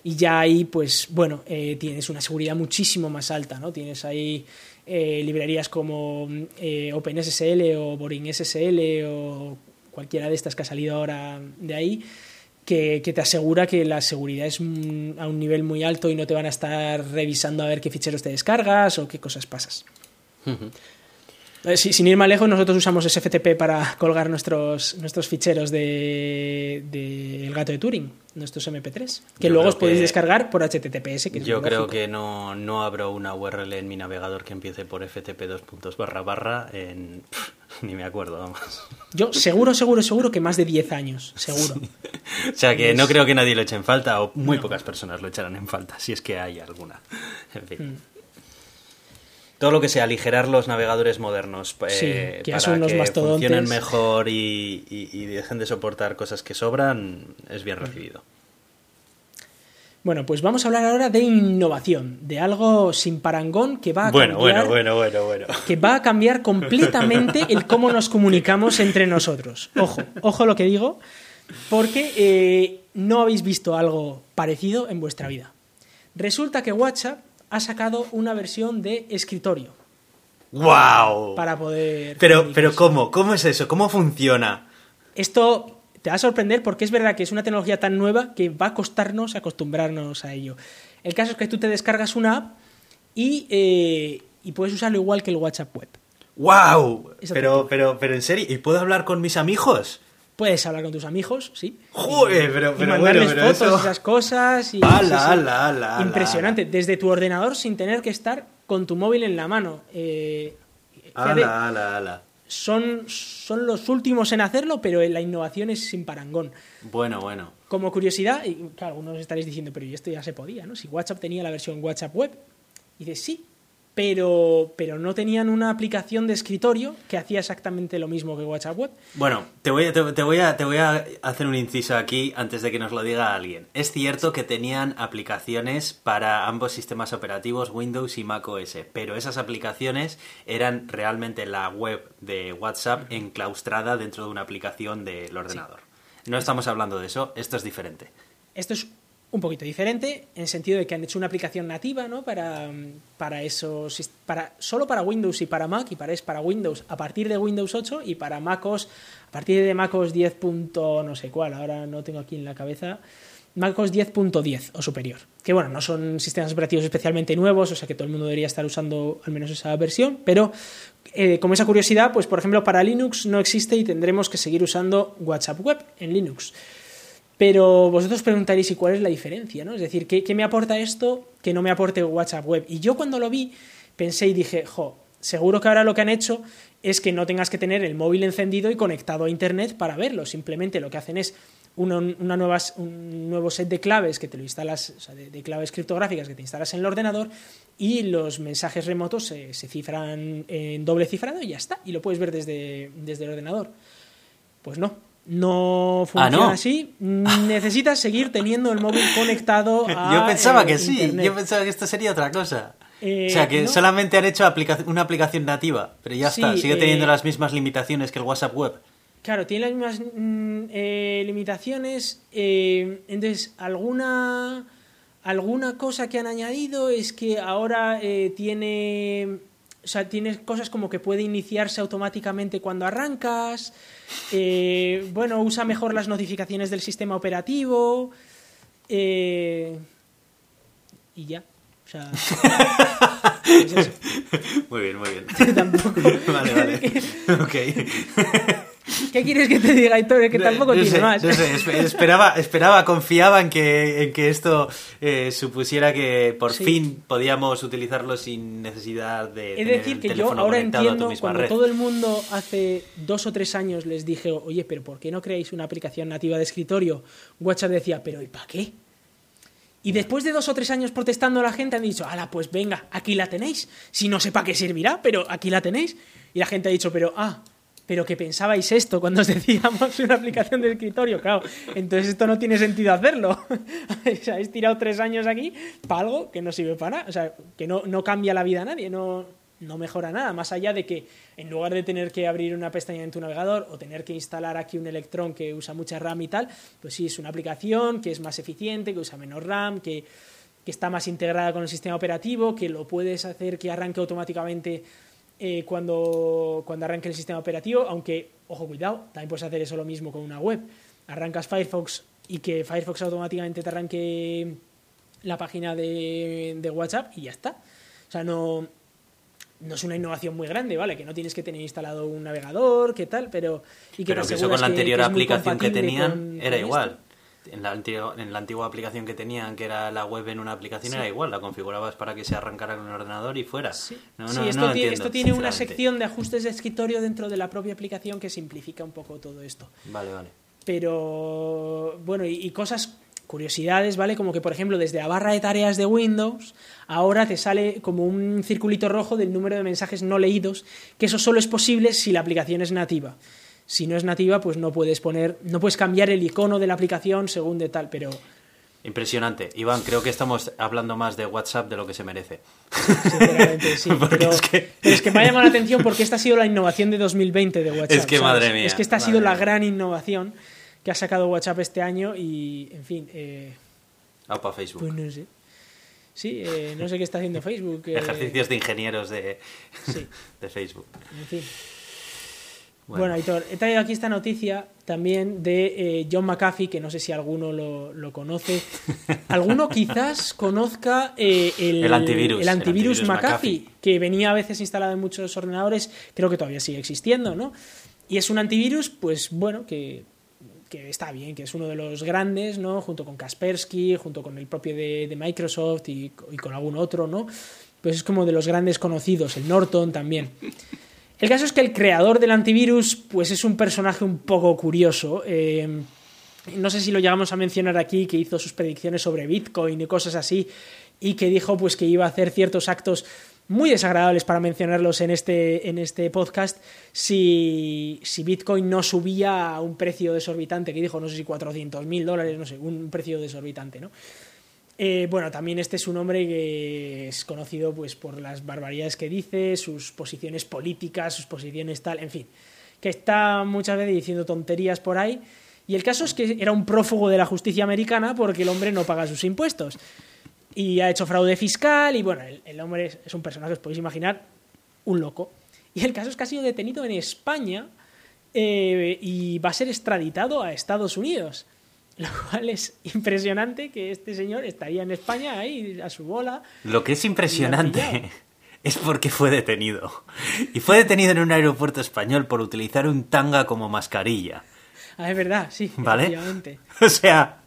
Speaker 2: y ya ahí, pues bueno, eh, tienes una seguridad muchísimo más alta, ¿no? Tienes ahí eh, librerías como OpenSSL o BoringSSL o cualquiera de estas que ha salido ahora de ahí, que, te asegura que la seguridad es a un nivel muy alto y no te van a estar revisando a ver qué ficheros te descargas o qué cosas pasas. Eh, sin ir más lejos, nosotros usamos SFTP para colgar nuestros, nuestros ficheros de, El gato de Turing, nuestros MP3, que luego os podéis descargar por HTTPS.
Speaker 1: yo creo que no, no abro una URL en mi navegador que empiece por FTP dos puntos barra barra en... Ni me acuerdo, vamos.
Speaker 2: Yo seguro, seguro, seguro que más de 10 años, seguro.
Speaker 1: o sea que no creo que nadie lo eche en falta o muy pocas personas lo echarán en falta, si es que hay alguna. En fin. Mm todo lo que sea aligerar los navegadores modernos eh, que para que funcionen mejor y, dejen de soportar cosas que sobran es bien recibido.
Speaker 2: Bueno, pues vamos a hablar ahora de innovación, de algo sin parangón que va a
Speaker 1: bueno, cambiar, bueno, bueno, bueno,
Speaker 2: que va a cambiar completamente el cómo nos comunicamos entre nosotros. Ojo, ojo lo que digo, porque eh, no habéis visto algo parecido en vuestra vida. Resulta que WhatsApp ha sacado una versión de escritorio
Speaker 1: ¡Wow!
Speaker 2: para poder...
Speaker 1: Pero, pero ¿cómo? ¿Cómo es eso? ¿Cómo funciona?
Speaker 2: Esto te va a sorprender porque es verdad que es una tecnología tan nueva que va a costarnos acostumbrarnos a ello. El caso es que tú te descargas una app y, eh, y puedes usarlo igual que el WhatsApp web.
Speaker 1: ¡Wow! Pero, pero, pero en serio, ¿y puedo hablar con mis amigos?
Speaker 2: Puedes hablar con tus amigos, sí.
Speaker 1: Joder,
Speaker 2: Y-
Speaker 1: pero-
Speaker 2: y
Speaker 1: pero
Speaker 2: mandarles
Speaker 1: bueno, pero
Speaker 2: fotos,
Speaker 1: eso-
Speaker 2: esas cosas. Y,
Speaker 1: ¡Hala,
Speaker 2: sí! Impresionante. Desde tu ordenador sin tener que estar con tu móvil en la mano. Eh, fíjate, son, son los últimos en hacerlo, pero la innovación es sin parangón.
Speaker 1: Bueno, bueno.
Speaker 2: Como curiosidad, y claro, algunos estaréis diciendo, pero esto ya se podía, ¿no? Si WhatsApp tenía la versión WhatsApp web. Y dices, sí, pero, pero no tenían una aplicación de escritorio que hacía exactamente lo mismo que WhatsApp web.
Speaker 1: Bueno, te voy, a, te, te voy a, te voy a hacer un inciso aquí antes de que nos lo diga alguien. Es cierto que tenían aplicaciones para ambos sistemas operativos, Windows y Mac OS, pero esas aplicaciones eran realmente la web de WhatsApp enclaustrada dentro de una aplicación del ordenador. No estamos hablando de eso, esto es diferente.
Speaker 2: Esto es un poquito diferente en el sentido de que han hecho una aplicación nativa ¿no? para, para esos para solo para Windows y para Mac y para es para Windows a partir de Windows 8 y para MacOS a partir de MacOS 10. punto no sé cuál ahora no tengo aquí en la cabeza MacOS 10.10 o superior que bueno no son sistemas operativos especialmente nuevos o sea que todo el mundo debería estar usando al menos esa versión pero eh, como esa curiosidad pues por ejemplo para Linux no existe y tendremos que seguir usando WhatsApp Web en Linux pero vosotros preguntaréis, ¿y cuál es la diferencia? ¿no? Es decir, ¿qué, me aporta esto que no me aporte WhatsApp Web? Y yo cuando lo vi pensé y dije, jo, seguro que ahora lo que han hecho es que no tengas que tener el móvil encendido y conectado a Internet para verlo. Simplemente lo que hacen es una, una un nuevo set de claves que te lo instalas, o sea, de, de claves criptográficas que te instalas en el ordenador y los mensajes remotos se, se cifran en doble cifrado y ya está. Y lo puedes ver desde, desde el ordenador. Pues no, no funciona
Speaker 1: Ah, ¿no?
Speaker 2: así. Necesitas seguir teniendo el móvil conectado a
Speaker 1: yo pensaba
Speaker 2: eh,
Speaker 1: que sí,
Speaker 2: Internet.
Speaker 1: yo pensaba que esto sería otra cosa.
Speaker 2: Eh,
Speaker 1: o sea, que
Speaker 2: no.
Speaker 1: solamente han hecho aplica- una aplicación nativa, pero ya
Speaker 2: Sí,
Speaker 1: está, sigue teniendo
Speaker 2: eh,
Speaker 1: las mismas limitaciones que el WhatsApp web.
Speaker 2: Claro, tiene las mismas mm, eh, limitaciones. eh, entonces, alguna, alguna cosa que han añadido es que ahora eh, tiene. O sea, tiene cosas como que puede iniciarse automáticamente cuando arrancas. eh, bueno, usa mejor las notificaciones del sistema operativo. eh, y ya. O sea. eso.
Speaker 1: Muy bien, muy bien.
Speaker 2: Tampoco.
Speaker 1: vale, vale. ok.
Speaker 2: ¿Qué quieres que te diga, Héctor? Que tampoco
Speaker 1: No
Speaker 2: tiene
Speaker 1: sé,
Speaker 2: más.
Speaker 1: no sé, espe- esperaba, esperaba, confiaba en que, en que esto eh, supusiera que por
Speaker 2: Sí.
Speaker 1: fin podíamos utilizarlo sin necesidad de.
Speaker 2: Es decir, que yo ahora entiendo cuando
Speaker 1: red.
Speaker 2: todo el mundo hace dos o tres años les dije, oye, pero ¿por qué no creáis una aplicación nativa de escritorio? WhatsApp decía, pero ¿y para qué? Y después de dos o tres años protestando la gente han dicho, ala, pues venga, aquí la tenéis. Si no sé para qué servirá, pero aquí la tenéis. Y la gente ha dicho, pero ah, pero que pensabais esto cuando os decíamos una aplicación de escritorio, claro. Entonces esto no tiene sentido hacerlo. O sea, Habéis tirado tres años aquí para algo que no sirve para nada. O sea, que no, no cambia la vida a nadie, no, no mejora nada. Más allá de que en lugar de tener que abrir una pestaña en tu navegador o tener que instalar aquí un electrón que usa mucha RAM y tal, pues sí, es una aplicación que es más eficiente, que usa menos RAM, que, que está más integrada con el sistema operativo, que lo puedes hacer que arranque automáticamente eh, cuando, cuando arranque el sistema operativo, aunque, ojo, cuidado, también puedes hacer eso lo mismo con una web. Arrancas Firefox y que Firefox automáticamente te arranque la página de, de WhatsApp y ya está. O sea, no, no es una innovación muy grande, ¿vale? Que no tienes que tener instalado un navegador, qué tal, pero... Y que
Speaker 1: Pero que eso con la anterior
Speaker 2: que
Speaker 1: aplicación que tenían
Speaker 2: con-
Speaker 1: era
Speaker 2: con
Speaker 1: igual. En la, antigua, en la antigua aplicación que tenían, que era la web en una aplicación, era igual. La configurabas para que se arrancara con el ordenador y fuera.
Speaker 2: Sí,
Speaker 1: No,
Speaker 2: Sí,
Speaker 1: no,
Speaker 2: esto,
Speaker 1: no
Speaker 2: tiene,
Speaker 1: entiendo,
Speaker 2: esto tiene una sección de ajustes de escritorio dentro de la propia aplicación que simplifica un poco todo esto.
Speaker 1: Vale, vale.
Speaker 2: Pero, bueno, y, y cosas, curiosidades, ¿vale? Como que, por ejemplo, desde la barra de tareas de Windows, ahora te sale como un circulito rojo del número de mensajes no leídos, que eso solo es posible si la aplicación es nativa. Si no es nativa, pues no puedes poner, no puedes cambiar el icono de la aplicación según de tal, pero
Speaker 1: Impresionante. Iván, creo que estamos hablando más de WhatsApp de lo que se merece.
Speaker 2: sinceramente sí. Pero,
Speaker 1: es que-
Speaker 2: pero es que me ha llamado la atención porque esta ha sido la innovación de 2020 de WhatsApp.
Speaker 1: Es que,
Speaker 2: ¿sabes?
Speaker 1: madre mía,
Speaker 2: Es que esta ha sido la gran innovación que ha sacado WhatsApp este año y, en fin, eh,
Speaker 1: Facebook.
Speaker 2: pues no sé. Sí, eh, no sé qué está haciendo Facebook. eh,
Speaker 1: Ejercicios de ingenieros de,
Speaker 2: Sí.
Speaker 1: de Facebook.
Speaker 2: En fin. Bueno, Aitor, he traído aquí esta noticia también de eh, John McAfee, que no sé si alguno lo, lo conoce. Alguno quizás conozca eh, el,
Speaker 1: El antivirus,
Speaker 2: el
Speaker 1: el
Speaker 2: antivirus
Speaker 1: antivirus
Speaker 2: McAfee,
Speaker 1: McAfee.
Speaker 2: que venía a veces instalado en muchos ordenadores, creo que todavía sigue existiendo, ¿no? Y es un antivirus, pues bueno, que, que está bien, que es uno de los grandes, ¿no? Junto con Kaspersky, junto con el propio de, de Microsoft y, y con algún otro, ¿no? Pues es como de los grandes conocidos, el Norton también. El caso es que el creador del antivirus, pues es un personaje un poco curioso. Eh, no sé si lo llegamos a mencionar aquí, que hizo sus predicciones sobre Bitcoin y cosas así, y que dijo pues que iba a hacer ciertos actos muy desagradables para mencionarlos en este, en este podcast si, si Bitcoin no subía a un precio desorbitante, que dijo, no sé si 400 mil dólares, no sé, un precio desorbitante, ¿no? Eh, bueno, también este es un hombre que es conocido pues por las barbaridades que dice, sus posiciones políticas, sus posiciones tal, en fin, que está muchas veces diciendo tonterías por ahí. Y el caso es que era un prófugo de la justicia americana porque el hombre no paga sus impuestos. Y ha hecho fraude fiscal y bueno, el, hombre es, es un personaje, os podéis imaginar, un loco. Y el caso es que ha sido detenido en España eh, y va a ser extraditado a Estados Unidos. Lo cual es impresionante que este señor estaría en España ahí a su bola.
Speaker 1: Lo que es impresionante es porque fue detenido. Y fue detenido en un aeropuerto español por utilizar un tanga como mascarilla.
Speaker 2: Ah, es verdad, sí,
Speaker 1: ¿Vale? O sea,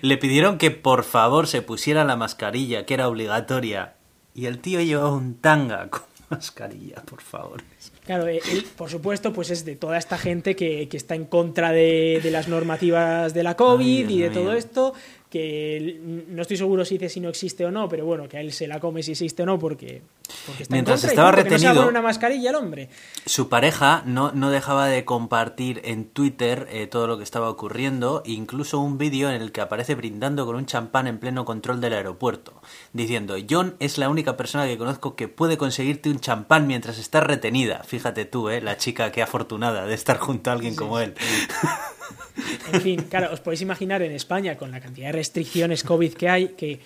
Speaker 1: le pidieron que por favor se pusiera la mascarilla, que era obligatoria. Y el tío llevaba un tanga con mascarilla, por favor.
Speaker 2: Claro, eh, él, por supuesto, pues es de toda esta gente que, que está en contra de, de las normativas de la COVID
Speaker 1: Ay,
Speaker 2: y de todo esto, que no estoy seguro si dice si no existe o no, pero bueno, que a él se la come si existe o no, porque, porque está
Speaker 1: Mientras
Speaker 2: en y
Speaker 1: estaba
Speaker 2: no se a
Speaker 1: retenido-
Speaker 2: una mascarilla el hombre.
Speaker 1: Su pareja no, no dejaba de compartir en Twitter eh, todo lo que estaba ocurriendo, incluso un vídeo en el que aparece brindando con un champán en pleno control del aeropuerto, diciendo, John es la única persona que conozco que puede conseguirte un champán mientras estás retenida. Fíjate tú, eh, la chica que afortunada de estar junto a alguien como él.
Speaker 2: En fin, claro, os podéis imaginar en España, con la cantidad de restricciones COVID que hay, que,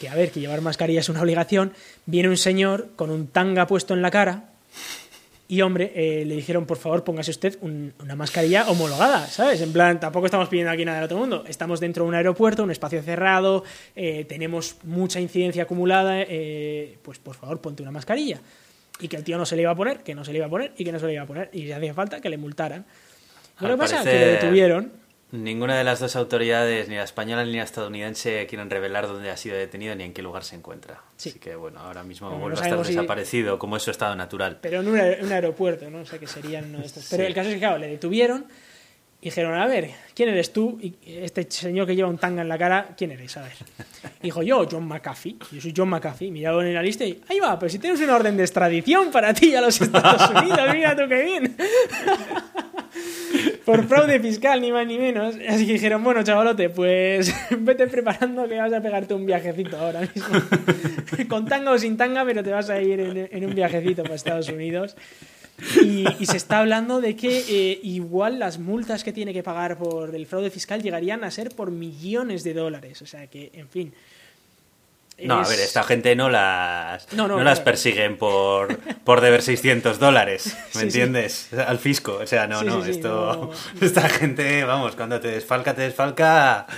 Speaker 2: que a ver, que llevar mascarilla es una obligación, viene un señor con un tanga puesto en la cara y, hombre, eh, le dijeron, por favor, póngase usted un- una mascarilla homologada, ¿sabes? En plan, tampoco estamos pidiendo aquí nada del otro mundo. Estamos dentro de un aeropuerto, un espacio cerrado, eh, tenemos mucha incidencia acumulada, eh, pues por favor, ponte una mascarilla. Y que el tío no se le iba a poner, que no se le iba a poner y que no se le iba a poner. Y si hacía falta, que le multaran. Lo que pasa es que lo detuvieron.
Speaker 1: Ninguna de las dos autoridades, ni la española ni la estadounidense, quieren revelar dónde ha sido detenido ni en qué lugar se encuentra.
Speaker 2: Sí.
Speaker 1: Así que bueno, ahora mismo
Speaker 2: no
Speaker 1: vuelve a estar
Speaker 2: si-
Speaker 1: desaparecido, como es su estado natural.
Speaker 2: pero en un aeropuerto, ¿no? O sea, que serían uno de estos. Pero
Speaker 1: Sí.
Speaker 2: el caso es que, claro, le detuvieron y dijeron, a ver, ¿quién eres tú? Y este señor que lleva un tanga en la cara, ¿quién eres? A ver. Dijo, yo, John McAfee. Yo soy John McAfee. Miraron en la lista y, ahí va, pero si tienes una orden de extradición para ti a los Estados Unidos, mira tú qué bien. Por fraude fiscal, ni más ni menos. Así que dijeron, bueno, chavalote, pues vete preparando que vas a pegarte un viajecito ahora mismo. Con tanga o sin tanga, pero te vas a ir en, en un viajecito para Estados Unidos. Y, y se está hablando de que eh, igual las multas que tiene que pagar por el fraude fiscal llegarían a ser por millones de dólares. O sea que, en fin.
Speaker 1: No, a ver, esta gente no las,
Speaker 2: No, no,
Speaker 1: no, las
Speaker 2: claro.
Speaker 1: persiguen por, por deber 600 dólares, ¿me
Speaker 2: Sí,
Speaker 1: entiendes? Al fisco, o sea, no,
Speaker 2: Sí,
Speaker 1: no, esto,
Speaker 2: no.
Speaker 1: esta gente, vamos, cuando te desfalca, te desfalca,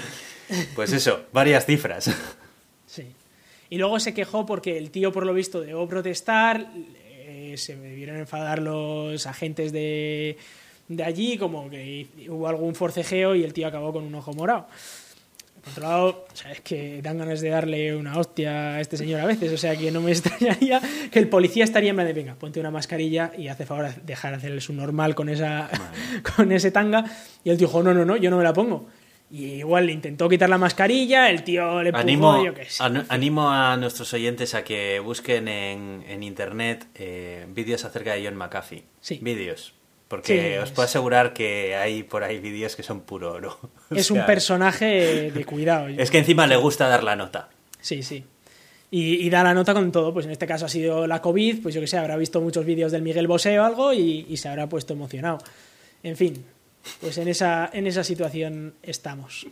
Speaker 1: pues eso, varias cifras.
Speaker 2: Sí. Y luego se quejó porque el tío, por lo visto, dejó protestar, eh, se debieron enfadar los agentes de, de allí, como que hubo algún forcejeo y el tío acabó con un ojo morado. Por otro lado, o sea, es que dan ganas de darle una hostia a este señor a veces, o sea que no me extrañaría que el policía estaría en plan de, venga, ponte una mascarilla y hace favor de dejar hacer su normal con, esa, con ese tanga. Y el tío dijo, no, no, no, yo no me la pongo. Y igual le intentó quitar la mascarilla, el tío le empujó,
Speaker 1: Animo,
Speaker 2: yo qué sé.
Speaker 1: an- animo a nuestros oyentes a que busquen en, en internet eh, vídeos acerca de John McAfee.
Speaker 2: Sí.
Speaker 1: Vídeos. Porque
Speaker 2: Sí,
Speaker 1: os puedo asegurar que hay por ahí vídeos que son puro oro. O
Speaker 2: Es un personaje de cuidado.
Speaker 1: Es que encima le gusta dar la nota.
Speaker 2: Sí, sí. Y, y da la nota con todo. Pues en este caso ha sido la COVID, pues yo que sé, habrá visto muchos vídeos del Miguel Bosé o algo y, y se habrá puesto emocionado. En fin, pues en esa, en esa situación estamos.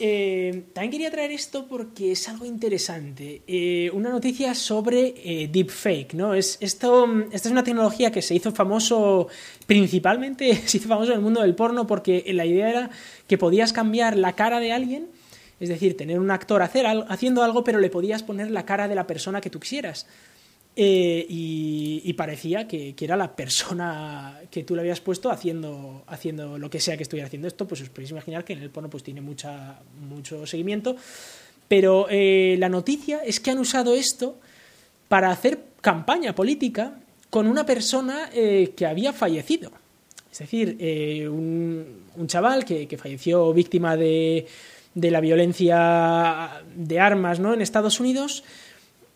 Speaker 2: eh, también quería traer esto porque es algo interesante. Eh, una noticia sobre eh, deepfake, ¿no? Es, esto, esta es una tecnología que se hizo famoso, principalmente se hizo famoso en el mundo del porno porque la idea era que podías cambiar la cara de alguien, es decir, tener un actor hacer, haciendo algo, pero le podías poner la cara de la persona que tú quisieras. Eh, y, parecía que, era la persona que tú le habías puesto haciendo, haciendo lo que sea que estuviera haciendo esto, pues os podéis imaginar que en el porno pues tiene mucha, mucho seguimiento. Pero eh, la noticia es que han usado esto para hacer campaña política con una persona eh, que había fallecido. Es decir, un, un, chaval que, que falleció víctima de, de, la violencia de armas ¿no? en Estados Unidos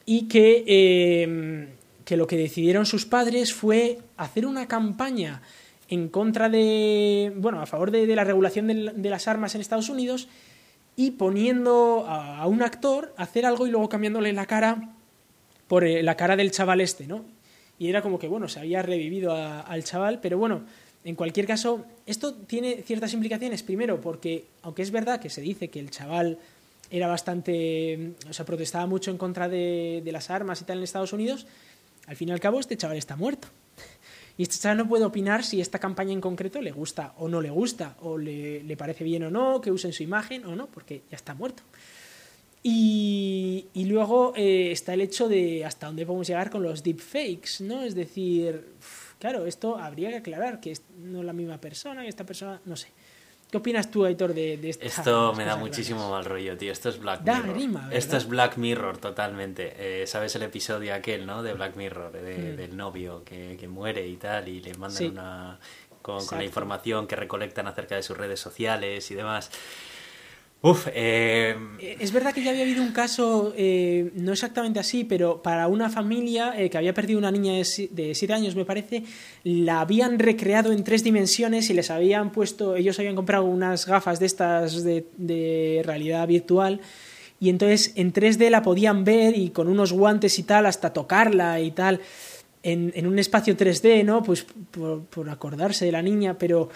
Speaker 2: y que, eh, que lo que decidieron sus padres fue hacer una campaña en contra de, bueno, a favor de, la regulación de, las armas en Estados Unidos y poniendo a, un actor a hacer algo y luego cambiándole la cara por eh, la cara del chaval este, ¿no? Y era como que, bueno, se había revivido al chaval, pero bueno, en cualquier caso, esto tiene ciertas implicaciones. Primero, porque aunque es verdad que se dice que el chaval era bastante, o sea, protestaba mucho en contra de, las armas y tal en Estados Unidos, al fin y al cabo este chaval está muerto. Y este chaval no puede opinar si esta campaña en concreto le gusta o no le gusta, o le, parece bien o no, que usen su imagen o no, porque ya está muerto. Y, luego eh, está el hecho de hasta dónde podemos llegar con los deepfakes, ¿no? Es decir, claro, esto habría que aclarar que no es la misma persona, que esta persona, no sé. ¿Qué opinas tú, Aitor, de, de
Speaker 1: Esto me da muchísimo mal rollo, tío. Esto es Black Mirror. Esto es Black Mirror, totalmente. Eh, ¿Sabes el episodio aquel, no? De Black Mirror, mm. del novio que, que, muere y tal, y le mandan una... con, la información que recolectan acerca de sus redes sociales y demás. Uf, eh,
Speaker 2: Es verdad que ya había habido un caso, eh, no exactamente así, pero para una familia eh, que había perdido una niña de siete años, me parece, la habían recreado en tres dimensiones y les habían puesto, ellos habían comprado unas gafas de estas de, realidad virtual y entonces en 3D la podían ver y con unos guantes y tal, hasta tocarla y tal, en, un espacio 3D, ¿no? Pues por acordarse de la niña, pero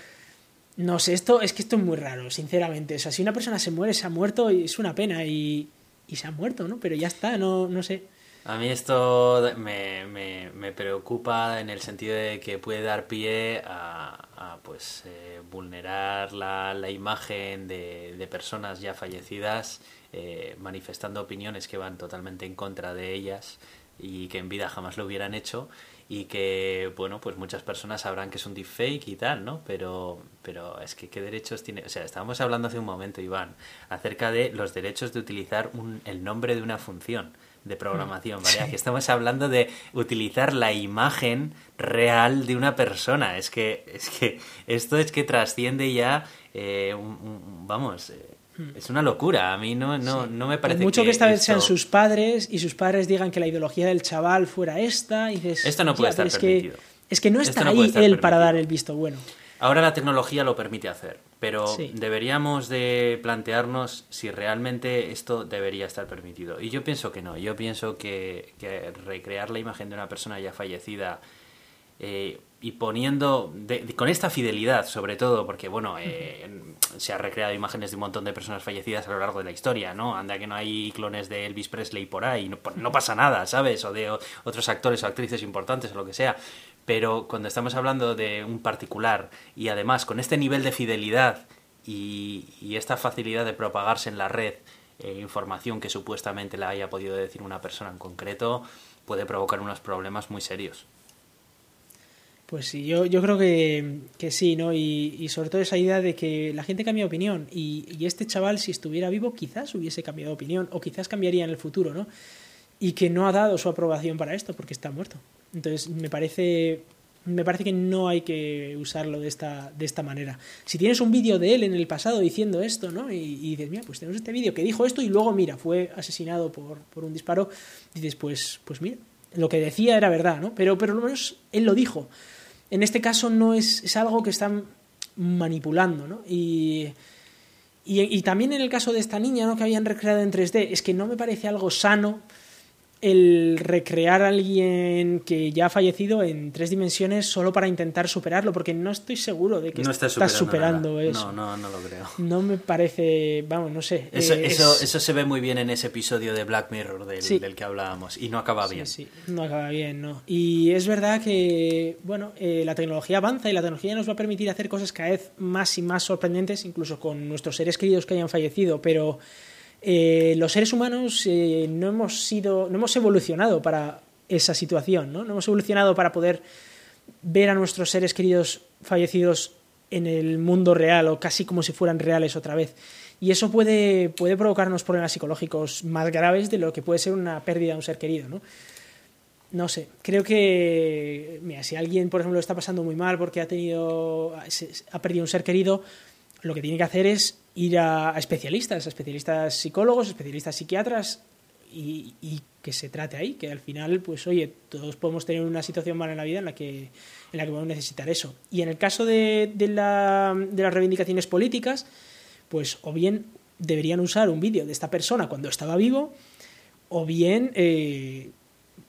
Speaker 2: no sé, esto es que esto es muy raro, sinceramente. O sea, si una persona se muere, se ha muerto y es una pena y, y se ha muerto, ¿no? Pero ya está, no, no sé.
Speaker 1: A mí esto me, me, me preocupa en el sentido de que puede dar pie a, pues eh, vulnerar la, la imagen de, de, personas ya fallecidas eh, manifestando opiniones que van totalmente en contra de ellas y que en vida jamás lo hubieran hecho y que, bueno, pues muchas personas sabrán que es un deepfake y tal, ¿no? Pero, pero es que qué derechos tiene... O sea, estábamos hablando hace un momento, Iván, acerca de los derechos de utilizar un, el nombre de una función de programación, ¿vale? Aquí estamos hablando de utilizar la imagen real de una persona. Es que, es que esto es que trasciende ya, eh, vamos, eh. Es una locura, a mí no, no, no me parece
Speaker 2: mucho que, esta vez sean sus padres y sus padres digan que la ideología del chaval fuera esta y dices...
Speaker 1: Esto no puede estar
Speaker 2: es
Speaker 1: permitido.
Speaker 2: Que, es que no está ahí él para dar el visto bueno.
Speaker 1: Ahora la tecnología lo permite hacer, pero deberíamos de plantearnos si realmente esto debería estar permitido. Y yo pienso que no, yo pienso que, que recrear la imagen de una persona ya fallecida eh, y poniendo con esta fidelidad sobre todo porque bueno eh, se ha recreado imágenes de un montón de personas fallecidas a lo largo de la historia no anda que no hay clones de Elvis Presley por ahí no, no pasa nada sabes o de otros actores o actrices importantes o lo que sea. Pero cuando estamos hablando de un particular y además con este nivel de fidelidad y, y esta facilidad de propagarse en la red eh, información que supuestamente le haya podido decir una persona en concreto puede provocar unos problemas muy serios
Speaker 2: pues sí, yo, yo creo que, que sí, ¿no? Y, y, sobre todo esa idea de que la gente cambia opinión y, y, este chaval, si estuviera vivo, quizás hubiese cambiado opinión o quizás cambiaría en el futuro, ¿no? Y que no ha dado su aprobación para esto porque está muerto. Entonces, me parece, me parece que no hay que usarlo de esta, de esta manera. Si tienes un vídeo de él en el pasado diciendo esto, ¿no? Y, y dices, mira, pues tenemos este vídeo que dijo esto y luego, mira, fue asesinado por, por un disparo, dices, pues, pues mira, lo que decía era verdad, ¿no? Pero, pero lo menos él lo dijo en este caso no es, es algo que están manipulando, ¿no? Y, y, también en el caso de esta niña, ¿no? Que habían recreado en 3D, es que no me parece algo sano el recrear a alguien que ya ha fallecido en tres dimensiones solo para intentar superarlo, porque no estoy seguro de que
Speaker 1: No
Speaker 2: estás
Speaker 1: estás
Speaker 2: superando, eso.
Speaker 1: No, no, no lo creo.
Speaker 2: No me parece, vamos, no sé.
Speaker 1: Eso,
Speaker 2: eh,
Speaker 1: eso,
Speaker 2: es-
Speaker 1: eso se ve muy bien en ese episodio de Black Mirror del,
Speaker 2: Sí.
Speaker 1: del que hablábamos y no acaba
Speaker 2: Sí,
Speaker 1: bien.
Speaker 2: sí, no acaba bien, ¿no? Y es verdad que, bueno, eh, la tecnología avanza y la tecnología nos va a permitir hacer cosas cada vez más y más sorprendentes, incluso con nuestros seres queridos que hayan fallecido, pero eh, los seres humanos eh, no hemos sido, no hemos evolucionado para esa situación, ¿no? No hemos evolucionado para poder ver a nuestros seres queridos fallecidos en el mundo real o casi como si fueran reales otra vez. Y eso puede, puede provocarnos problemas psicológicos más graves de lo que puede ser una pérdida de un ser querido, ¿no? No sé, creo que, mira, si alguien, por ejemplo, lo está pasando muy mal porque ha tenido, ha perdido un ser querido, lo que tiene que hacer es ir a, especialistas, a especialistas psicólogos, especialistas psiquiatras y, y que se trate ahí, que al final, pues oye, todos podemos tener una situación mala en la vida en la que, en la que podemos necesitar eso. Y en el caso de, de, la- de las reivindicaciones políticas, pues o bien deberían usar un vídeo de esta persona cuando estaba vivo, o bien eh,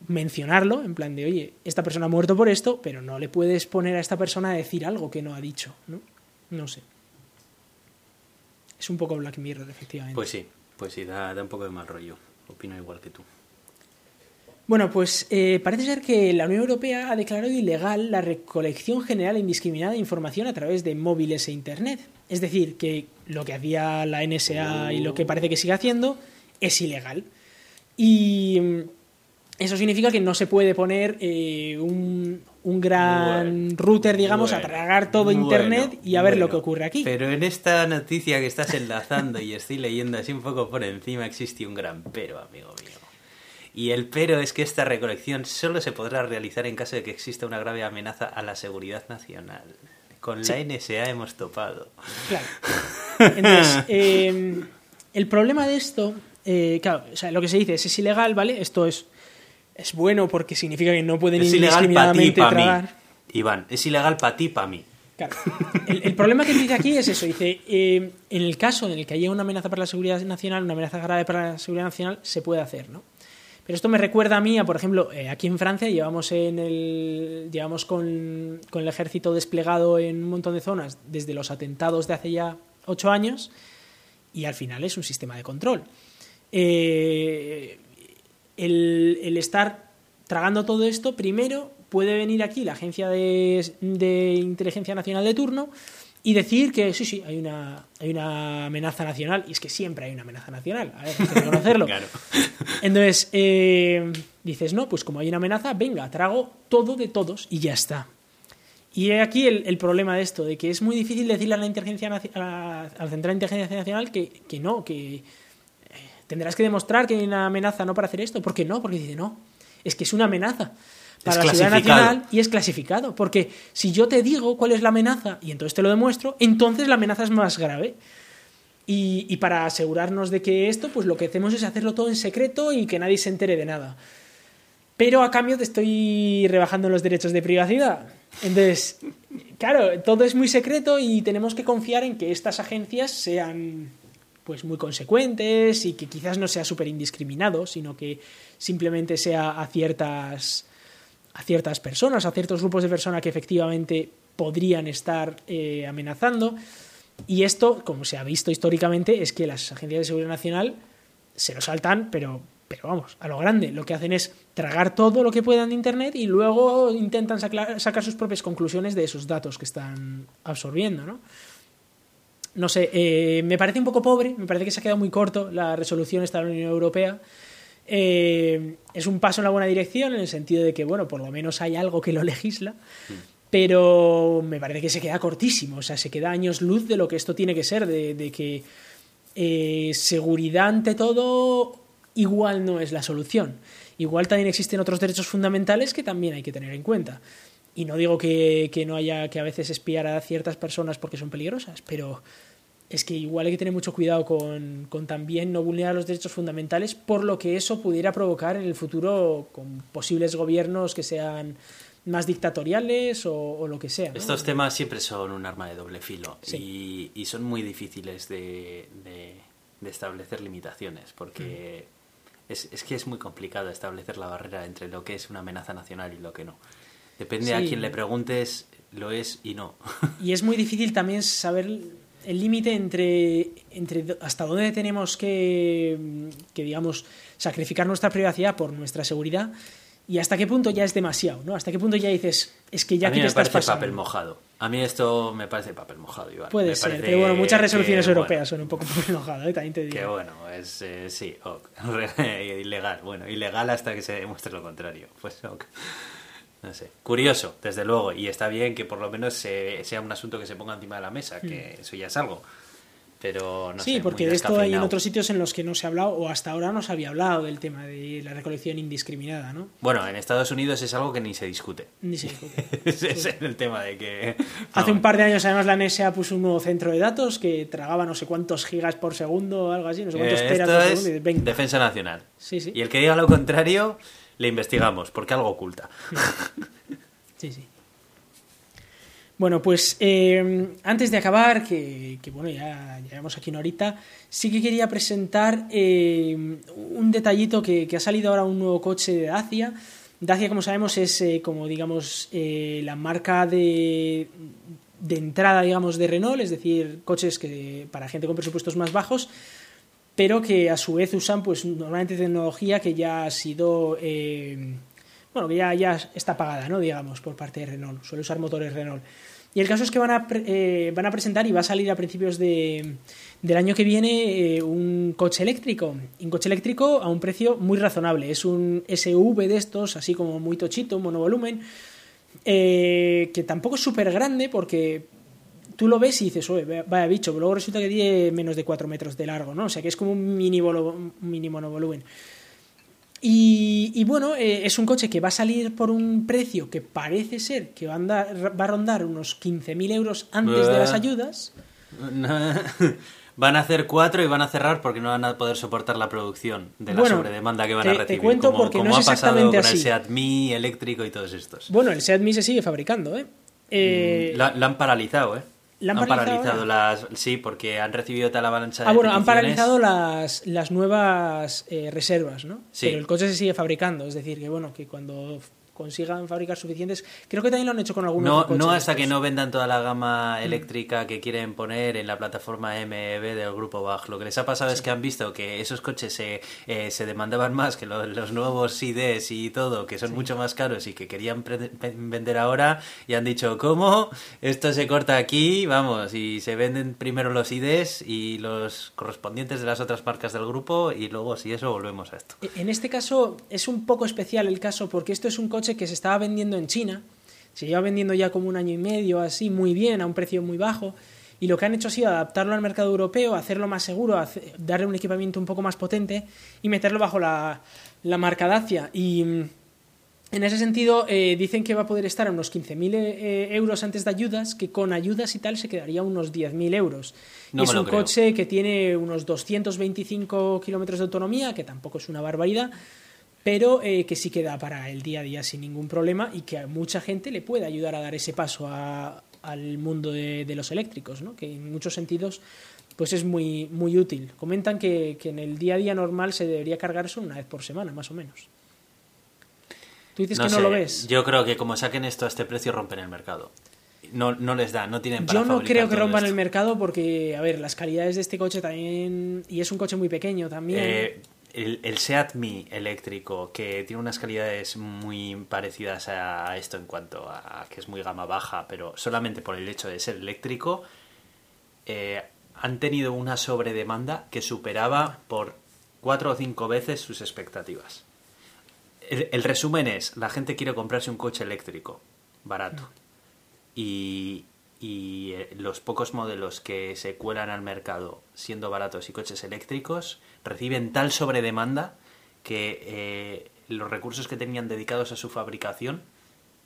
Speaker 2: mencionarlo, en plan de, oye, esta persona ha muerto por esto, pero no le puedes poner a esta persona a decir algo que no ha dicho, ¿no? No sé. Es un poco Black Mirror, efectivamente.
Speaker 1: Pues sí, pues sí, da, da un poco de mal rollo. Opino igual que tú.
Speaker 2: Bueno, pues eh, parece ser que la Unión Europea ha declarado ilegal la recolección general e indiscriminada de información a través de móviles e Internet. Es decir, que lo que hacía la NSA y lo que parece que sigue haciendo es ilegal. Y mm, eso significa que no se puede poner eh, un, un gran
Speaker 1: Bueno,
Speaker 2: router, digamos, a
Speaker 1: bueno,
Speaker 2: tragar todo
Speaker 1: bueno,
Speaker 2: Internet y a ver lo que ocurre aquí.
Speaker 1: Pero en esta noticia que estás enlazando y estoy leyendo así un poco por encima, existe un gran pero, amigo mío. Y el pero es que esta recolección solo se podrá realizar en caso de que exista una grave amenaza a la seguridad nacional. Con la NSA hemos topado.
Speaker 2: Claro. Entonces, eh, el problema de esto, eh, claro, o sea, lo que se dice es, es ilegal, ¿vale? Esto es, es bueno porque significa que no pueden
Speaker 1: Es ilegal para ti,
Speaker 2: indiscriminadamente
Speaker 1: para mí.
Speaker 2: tragar.
Speaker 1: Iván, es ilegal para ti, para mí.
Speaker 2: Claro. El, el problema que dice aquí es eso. Dice, eh, en el caso en el que haya una amenaza para la seguridad nacional, una amenaza grave para la seguridad nacional, se puede hacer, ¿no? Pero esto me recuerda a mí, a, por ejemplo, eh, aquí en Francia llevamos, en el, llevamos con, con el ejército desplegado en un montón de zonas desde los atentados de hace ya ocho años y al final es un sistema de control. Eh, el, el estar tragando todo esto, primero puede venir aquí la Agencia de, de Inteligencia Nacional de turno y decir que sí, sí, hay una, hay una amenaza nacional. Y es que siempre hay una amenaza nacional, a ver, hay que reconocerlo.
Speaker 1: Claro.
Speaker 2: Entonces, eh, dices, no, pues como hay una amenaza, venga, trago todo de todos y ya está. Y he aquí el, el problema de esto, de que es muy difícil decirle a la, inteligencia, a la, a la Central de Inteligencia Nacional que, que no, que tendrás que demostrar que hay una amenaza no para hacer esto. ¿Por qué no? Porque dice, no, es que es una amenaza para
Speaker 1: Es
Speaker 2: la seguridad nacional y es clasificado. Porque si yo te digo cuál es la amenaza y entonces te lo demuestro, entonces la amenaza es más grave. Y, y para asegurarnos de que esto, pues lo que hacemos es hacerlo todo en secreto y que nadie se entere de nada. Pero a cambio te estoy rebajando los derechos de privacidad. Entonces, claro, todo es muy secreto y tenemos que confiar en que estas agencias sean pues muy consecuentes y que quizás no sea súper indiscriminado, sino que simplemente sea a ciertas a ciertas personas, a ciertos grupos de personas que efectivamente podrían estar eh, amenazando. Y esto, como se ha visto históricamente, es que las agencias de seguridad nacional se lo saltan, pero, pero vamos, a lo grande. Lo que hacen es tragar todo lo que puedan de Internet y luego intentan sacar, sacar sus propias conclusiones de esos datos que están absorbiendo, ¿no? No sé, eh, me parece un poco pobre, me parece que se ha quedado muy corto la resolución esta de la Unión Europea. Eh, es un paso en la buena dirección en el sentido de que, bueno, por lo menos hay algo que lo legisla, pero me parece que se queda cortísimo, o sea, se queda años luz de lo que esto tiene que ser, de, que eh, seguridad ante todo igual no es la solución. Igual también existen otros derechos fundamentales que también hay que tener en cuenta. Y no digo que, que no haya que a veces espiar a ciertas personas porque son peligrosas, pero es que igual hay que tener mucho cuidado con, con también no vulnerar los derechos fundamentales por lo que eso pudiera provocar en el futuro con posibles gobiernos que sean más dictatoriales o, o lo que sea. ¿no?
Speaker 1: Estos temas siempre son un arma de doble filo
Speaker 2: Sí.
Speaker 1: y, y son muy difíciles de, de- de establecer limitaciones porque Es, es que es muy complicado establecer la barrera entre lo que es una amenaza nacional y lo que no. Depende a quien le preguntes, lo es y no.
Speaker 2: Y es muy difícil también saber el límite entre, entre hasta dónde tenemos que, que, digamos, sacrificar nuestra privacidad por nuestra seguridad y hasta qué punto ya es demasiado, ¿no? Hasta qué punto ya dices, es que ya
Speaker 1: a mí
Speaker 2: te
Speaker 1: me
Speaker 2: estás
Speaker 1: parece
Speaker 2: pasando.
Speaker 1: papel mojado. A mí esto me parece papel mojado, Iván.
Speaker 2: Puede
Speaker 1: Me
Speaker 2: ser, pero bueno, muchas resoluciones
Speaker 1: que, bueno,
Speaker 2: europeas son un poco papel mojado, ¿eh? también te digo.
Speaker 1: Que bueno, es eh, sí, ok. ilegal. Bueno, ilegal hasta que se demuestre lo contrario. Pues ok. No sé. Curioso, desde luego. Y está bien que por lo menos se- sea un asunto que se ponga encima de la mesa, que eso ya es algo. Pero no
Speaker 2: Hmm. sí,
Speaker 1: sé,
Speaker 2: porque de esto hay en otros sitios en los que no se ha hablado, o hasta ahora no se había hablado del tema de la recolección indiscriminada, ¿no?
Speaker 1: Bueno, en Estados Unidos es algo que ni se discute.
Speaker 2: Ni se discute.
Speaker 1: Es el tema de que.
Speaker 2: Hace un par de años, además, la NSA puso un nuevo centro de datos que tragaba no sé cuántos gigas por segundo o algo así, no sé cuántos
Speaker 1: eh,
Speaker 2: teras por
Speaker 1: es
Speaker 2: segundo. y
Speaker 1: defensa nacional.
Speaker 2: Sí, sí.
Speaker 1: Y el que diga lo contrario, le investigamos, porque algo oculta.
Speaker 2: Sí, sí. Bueno, pues eh, antes de acabar, que, bueno, ya llevamos aquí una horita, sí que quería presentar eh, un detallito que, que ha salido ahora un nuevo coche de Dacia. Dacia, como sabemos, es eh, como, digamos, eh, la marca de, de entrada, digamos, de Renault, es decir, coches que para gente con presupuestos más bajos, pero que a su vez usan, pues, normalmente tecnología que ya ha sido... eh, bueno, que ya, ya está pagada, ¿no? Digamos, por parte de Renault. Suele usar motores Renault. Y el caso es que van a, eh, van a presentar y va a salir a principios de, del año que viene eh, un coche eléctrico. Un coche eléctrico a un precio muy razonable. Es un SUV de estos, así como muy tochito, monovolumen, eh, que tampoco es súper grande porque tú lo ves y dices, oye, vaya- bicho, pero luego resulta que tiene menos de 4 metros de largo, ¿no? O sea que es como un mini, volo- un mini monovolumen. Y, y bueno, eh, es un coche que va a salir por un precio que parece ser que va a, andar- va a rondar unos 15.000 euros antes de las ayudas.
Speaker 1: Van a hacer cuatro y van a cerrar porque no van a poder soportar la producción de la
Speaker 2: Bueno,
Speaker 1: sobredemanda que van
Speaker 2: te-
Speaker 1: a
Speaker 2: te
Speaker 1: recibir.
Speaker 2: cuento
Speaker 1: como,
Speaker 2: porque
Speaker 1: como
Speaker 2: no
Speaker 1: ha
Speaker 2: es
Speaker 1: pasado con
Speaker 2: así.
Speaker 1: el Seat eléctrico y todos estos.
Speaker 2: Bueno, el Seat se sigue fabricando, ¿eh? Eh,
Speaker 1: La, la han paralizado, ¿eh?
Speaker 2: ¿La han paralizado
Speaker 1: las... Sí, porque han recibido tal avalancha de
Speaker 2: ah, bueno, han paralizado las, las nuevas eh, reservas, ¿no?
Speaker 1: Sí.
Speaker 2: Pero el coche se sigue fabricando, es decir, que bueno, que cuando consigan fabricar suficientes, creo que también lo han hecho con algunos
Speaker 1: No,
Speaker 2: coches
Speaker 1: no hasta que no vendan toda la
Speaker 2: Mm.
Speaker 1: gama eléctrica que quieren poner en la plataforma MEB del grupo Bach. Lo que les ha pasado es que han visto que esos coches se, eh, se demandaban más que lo- los nuevos IDs y todo, que son mucho más caros y que querían vender ahora y han dicho, ¿cómo? Esto se corta aquí, vamos, y se venden primero los IDs y los correspondientes de las otras marcas del grupo y luego si eso volvemos a esto.
Speaker 2: En este caso es un poco especial el caso porque esto es un coche que se estaba vendiendo en China, se lleva vendiendo ya como un año y medio, así, muy bien, a un precio muy bajo, y lo que han hecho ha sido adaptarlo al mercado europeo, hacerlo más seguro, darle un equipamiento un poco más potente y meterlo bajo la, la marca Dacia. Y mm, en ese sentido eh, dicen que va a poder estar a unos 15.000 eh, euros antes de ayudas, que con ayudas y tal se quedaría a unos 10.000 euros.
Speaker 1: No
Speaker 2: y es un
Speaker 1: creo.
Speaker 2: coche que tiene unos 225 kilómetros de autonomía, que tampoco es una barbaridad, pero eh, que sí queda para el día a día sin ningún problema y que a mucha gente le puede ayudar a dar ese paso a- al mundo de, de los eléctricos, ¿no? que en muchos sentidos pues es muy, muy útil. Comentan que, que en el día a día normal se debería cargar eso una vez por semana, más o menos. Tú dices que no lo ves.
Speaker 1: Yo creo que como saquen esto a este precio rompen el mercado. No, no les da, no tienen para
Speaker 2: Yo no creo que rompan
Speaker 1: esto.
Speaker 2: el mercado porque, a ver, las calidades de este coche también... Y es un coche muy pequeño también.
Speaker 1: Eh, el, el Seat Mi eléctrico, que tiene unas calidades muy parecidas a esto en cuanto a que es muy gama baja, pero solamente por el hecho de ser eléctrico, eh, han tenido una sobredemanda que superaba por cuatro o cinco veces sus expectativas. El, el resumen es, la gente quiere comprarse un coche eléctrico, barato. Y, y, eh, los pocos modelos que se cuelan al mercado siendo baratos y coches eléctricos reciben tal sobredemanda que eh, los recursos que tenían dedicados a su fabricación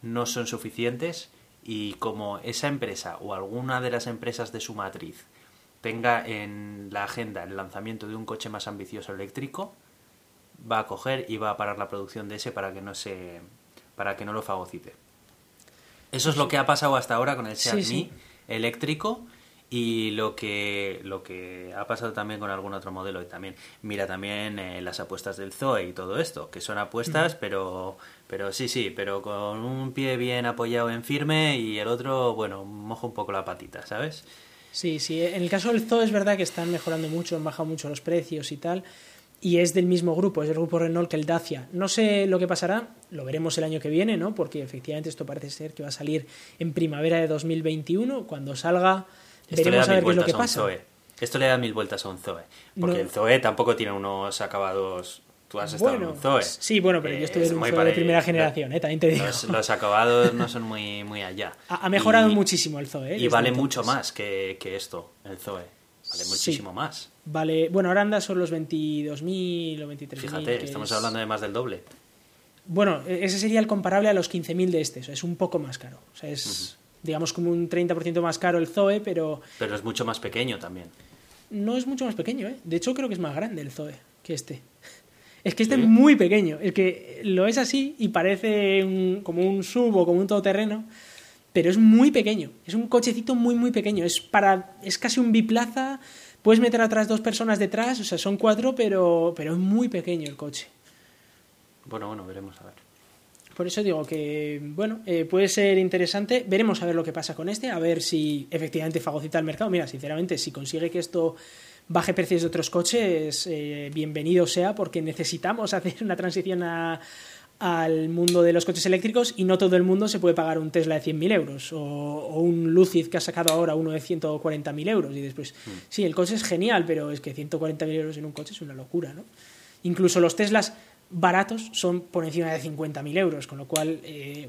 Speaker 1: no son suficientes y como esa empresa o alguna de las empresas de su matriz tenga en la agenda el lanzamiento de un coche más ambicioso eléctrico, va a coger y va a parar la producción de ese para que no se para que no lo fagocite. Eso es lo que ha pasado hasta ahora con el Seat
Speaker 2: Sí, sí.
Speaker 1: Mii eléctrico Y lo que, lo que ha pasado también con algún otro modelo, y también mira también eh, las apuestas del Zoe y todo esto, que son apuestas, pero, pero sí, sí, pero con un pie bien apoyado en firme y el otro, bueno, moja un poco la patita, ¿sabes?
Speaker 2: Sí, sí, en el caso del Zoe es verdad que están mejorando mucho, han bajado mucho los precios y tal, y es del mismo grupo, es del grupo Renault que el Dacia. No sé lo que pasará, lo veremos el año que viene, ¿no? Porque efectivamente esto parece ser que va a salir en primavera de 2021, cuando salga
Speaker 1: Esto le da
Speaker 2: a
Speaker 1: mil
Speaker 2: ver qué es lo
Speaker 1: vueltas
Speaker 2: que
Speaker 1: a un
Speaker 2: pasa.
Speaker 1: Zoe. Esto le da mil vueltas a un Zoe. Porque
Speaker 2: No.
Speaker 1: el Zoe tampoco tiene unos acabados. Tú has estado
Speaker 2: Bueno,
Speaker 1: en un Zoe.
Speaker 2: sí, bueno, pero yo estuve
Speaker 1: es
Speaker 2: en un Zoe de primera generación, ¿eh? También te digo.
Speaker 1: Los, los acabados no son muy, muy allá.
Speaker 2: Ha, ha mejorado
Speaker 1: Y-
Speaker 2: muchísimo el Zoe, ¿eh?
Speaker 1: Y vale
Speaker 2: entonces.
Speaker 1: mucho más que, que esto, el Zoe. Vale
Speaker 2: Sí.
Speaker 1: muchísimo más.
Speaker 2: Vale, bueno, ahora anda son los 22.000 o 23.000.
Speaker 1: Fíjate,
Speaker 2: que
Speaker 1: estamos
Speaker 2: es-
Speaker 1: hablando de más del doble.
Speaker 2: Bueno, e- ese sería el comparable a los 15.000 de este, o sea, es un poco más caro. O sea, es, digamos, como un 30% más caro el Zoe, pero
Speaker 1: Pero es mucho más pequeño también.
Speaker 2: no es mucho más pequeño, ¿eh? De hecho, creo que es más grande el Zoe que este. Es que este
Speaker 1: ¿Sí?
Speaker 2: es muy pequeño. El que lo es así y parece un- como un sub o como un todoterreno, pero es muy pequeño. Es un cochecito muy, muy pequeño. Es, para, es casi un biplaza. Puedes meter a otras dos personas detrás, o sea, son cuatro, pero, pero es muy pequeño el coche.
Speaker 1: Bueno, bueno, veremos a ver.
Speaker 2: Por eso digo que, bueno, eh, puede ser interesante. Veremos a ver lo que pasa con este, a ver si efectivamente fagocita el mercado. Mira, sinceramente, si consigue que esto baje precios de otros coches, eh, bienvenido sea, porque necesitamos hacer una transición a- al mundo de los coches eléctricos y no todo el mundo se puede pagar un Tesla de 100.000 euros o, o un Lucid que ha sacado ahora uno de 140.000 euros y después, sí, el coche es genial, pero es que 140.000 euros en un coche es una locura, ¿no? Incluso los Teslas baratos son por encima de 50.000 euros, con lo cual eh,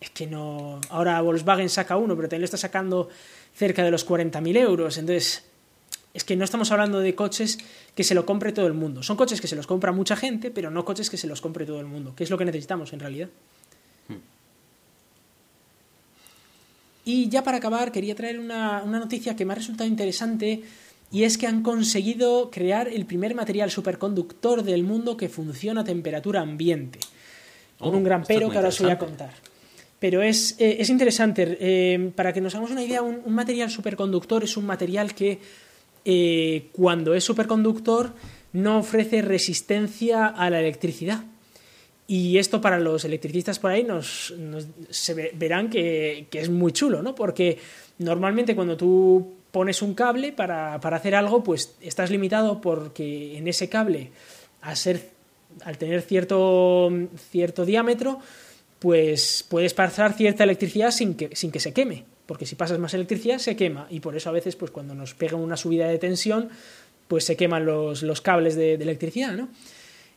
Speaker 2: es que no... Ahora Volkswagen saca uno, pero también lo está sacando cerca de los 40.000 euros, entonces es que no estamos hablando de coches que se lo compre todo el mundo. Son coches que se los compra mucha gente, pero no coches que se los compre todo el mundo, que es lo que necesitamos en realidad. Y ya para acabar, quería traer una, una noticia que me ha resultado interesante y es que han conseguido crear el primer material superconductor del mundo que funciona a temperatura ambiente. Con
Speaker 1: Oh,
Speaker 2: un gran pero que ahora os voy a contar. Pero es, eh, es interesante. eh, para que nos hagamos una idea, un, un material superconductor es un material que eh, cuando es superconductor no ofrece resistencia a la electricidad. Y esto para los electricistas por ahí nos, nos- se ve- verán que, que es muy chulo, ¿no? Porque normalmente cuando tú pones un cable para, para hacer algo, pues estás limitado porque en ese cable, al, ser, al tener cierto, cierto diámetro, pues puedes pasar cierta electricidad sin que, sin que se queme. Porque si pasas más electricidad, se quema. Y por eso a veces, pues cuando nos pega una subida de tensión, pues se queman los, los cables de, de electricidad, ¿no?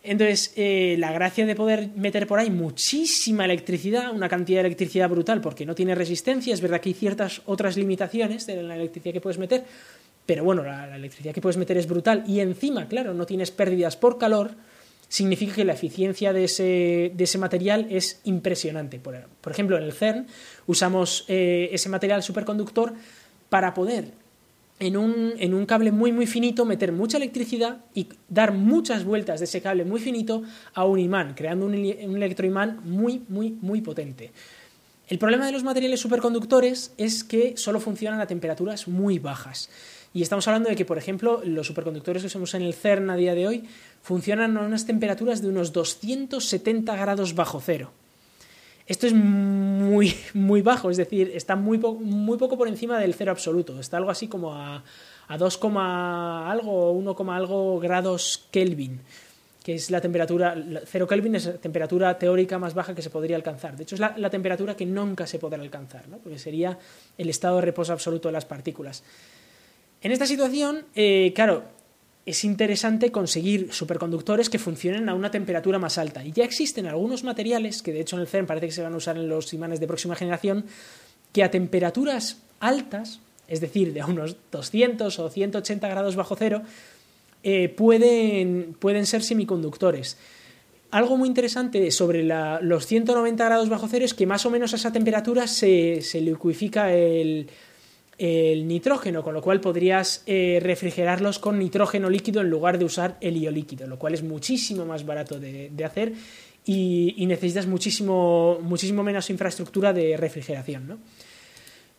Speaker 2: Entonces, eh, la gracia de poder meter por ahí muchísima electricidad, una cantidad de electricidad brutal, porque no tiene resistencia, es verdad que hay ciertas otras limitaciones de la electricidad que puedes meter, pero bueno, la, electricidad que puedes meter es brutal y encima, claro, no tienes pérdidas por calor, significa que la eficiencia de ese, de ese material es impresionante. Por, por ejemplo, en el CERN usamos eh, ese material superconductor para poder en un, en un cable muy muy finito meter mucha electricidad y dar muchas vueltas de ese cable muy finito a un imán, creando un, un electroimán muy muy muy potente. El problema de los materiales superconductores es que solo funcionan a temperaturas muy bajas. Y estamos hablando de que, por ejemplo, los superconductores que usamos en el CERN a día de hoy funcionan a unas temperaturas de unos 270 grados bajo cero. Esto es muy, muy bajo, es decir, está muy, muy poco por encima del cero absoluto. Está algo así como a, a 2, coma algo o 1, coma algo grados Kelvin, que es la temperatura, cero Kelvin es la temperatura teórica más baja que se podría alcanzar. De hecho, es la, la temperatura que nunca se podrá alcanzar, ¿no? porque sería el estado de reposo absoluto de las partículas. En esta situación, eh, claro, es interesante conseguir superconductores que funcionen a una temperatura más alta. Y ya existen algunos materiales, que de hecho en el CERN parece que se van a usar en los imanes de próxima generación, que a temperaturas altas, es decir, de unos 200 o 180 grados bajo cero, eh, pueden, pueden ser semiconductores. Algo muy interesante sobre los 190 grados bajo cero es que más o menos a esa temperatura se, se liquifica el, el nitrógeno, con lo cual podrías eh, refrigerarlos con nitrógeno líquido en lugar de usar helio líquido, lo cual es muchísimo más barato de, hacer y, necesitas muchísimo, muchísimo menos infraestructura de refrigeración. ¿no?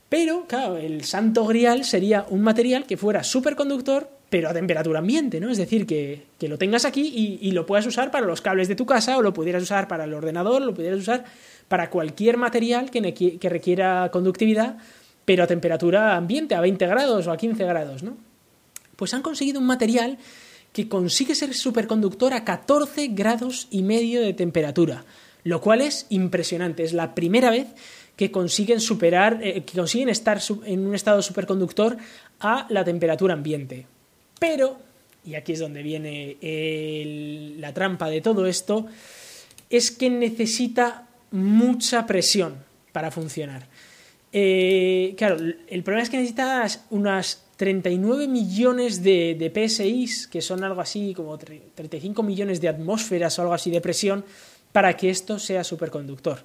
Speaker 2: Pero, claro, el santo grial sería un material que fuera superconductor, pero a temperatura ambiente, ¿no? Es decir, que, lo tengas aquí y, lo puedas usar para los cables de tu casa, o lo pudieras usar para el ordenador, lo pudieras usar para cualquier material que requiera conductividad, pero a temperatura ambiente, a 20 grados o a 15 grados, ¿no? Pues han conseguido un material que consigue ser superconductor a 14 grados y medio de temperatura, lo cual es impresionante. Es la primera vez que consiguen superar, eh, que consiguen estar en un estado superconductor a la temperatura ambiente. Pero, y aquí es donde viene la trampa de todo esto, es que necesita mucha presión para funcionar. Eh, claro, el problema es que necesitas unas 39 millones de, de PSIs, que son algo así como 35 millones de atmósferas o algo así de presión, para que esto sea superconductor.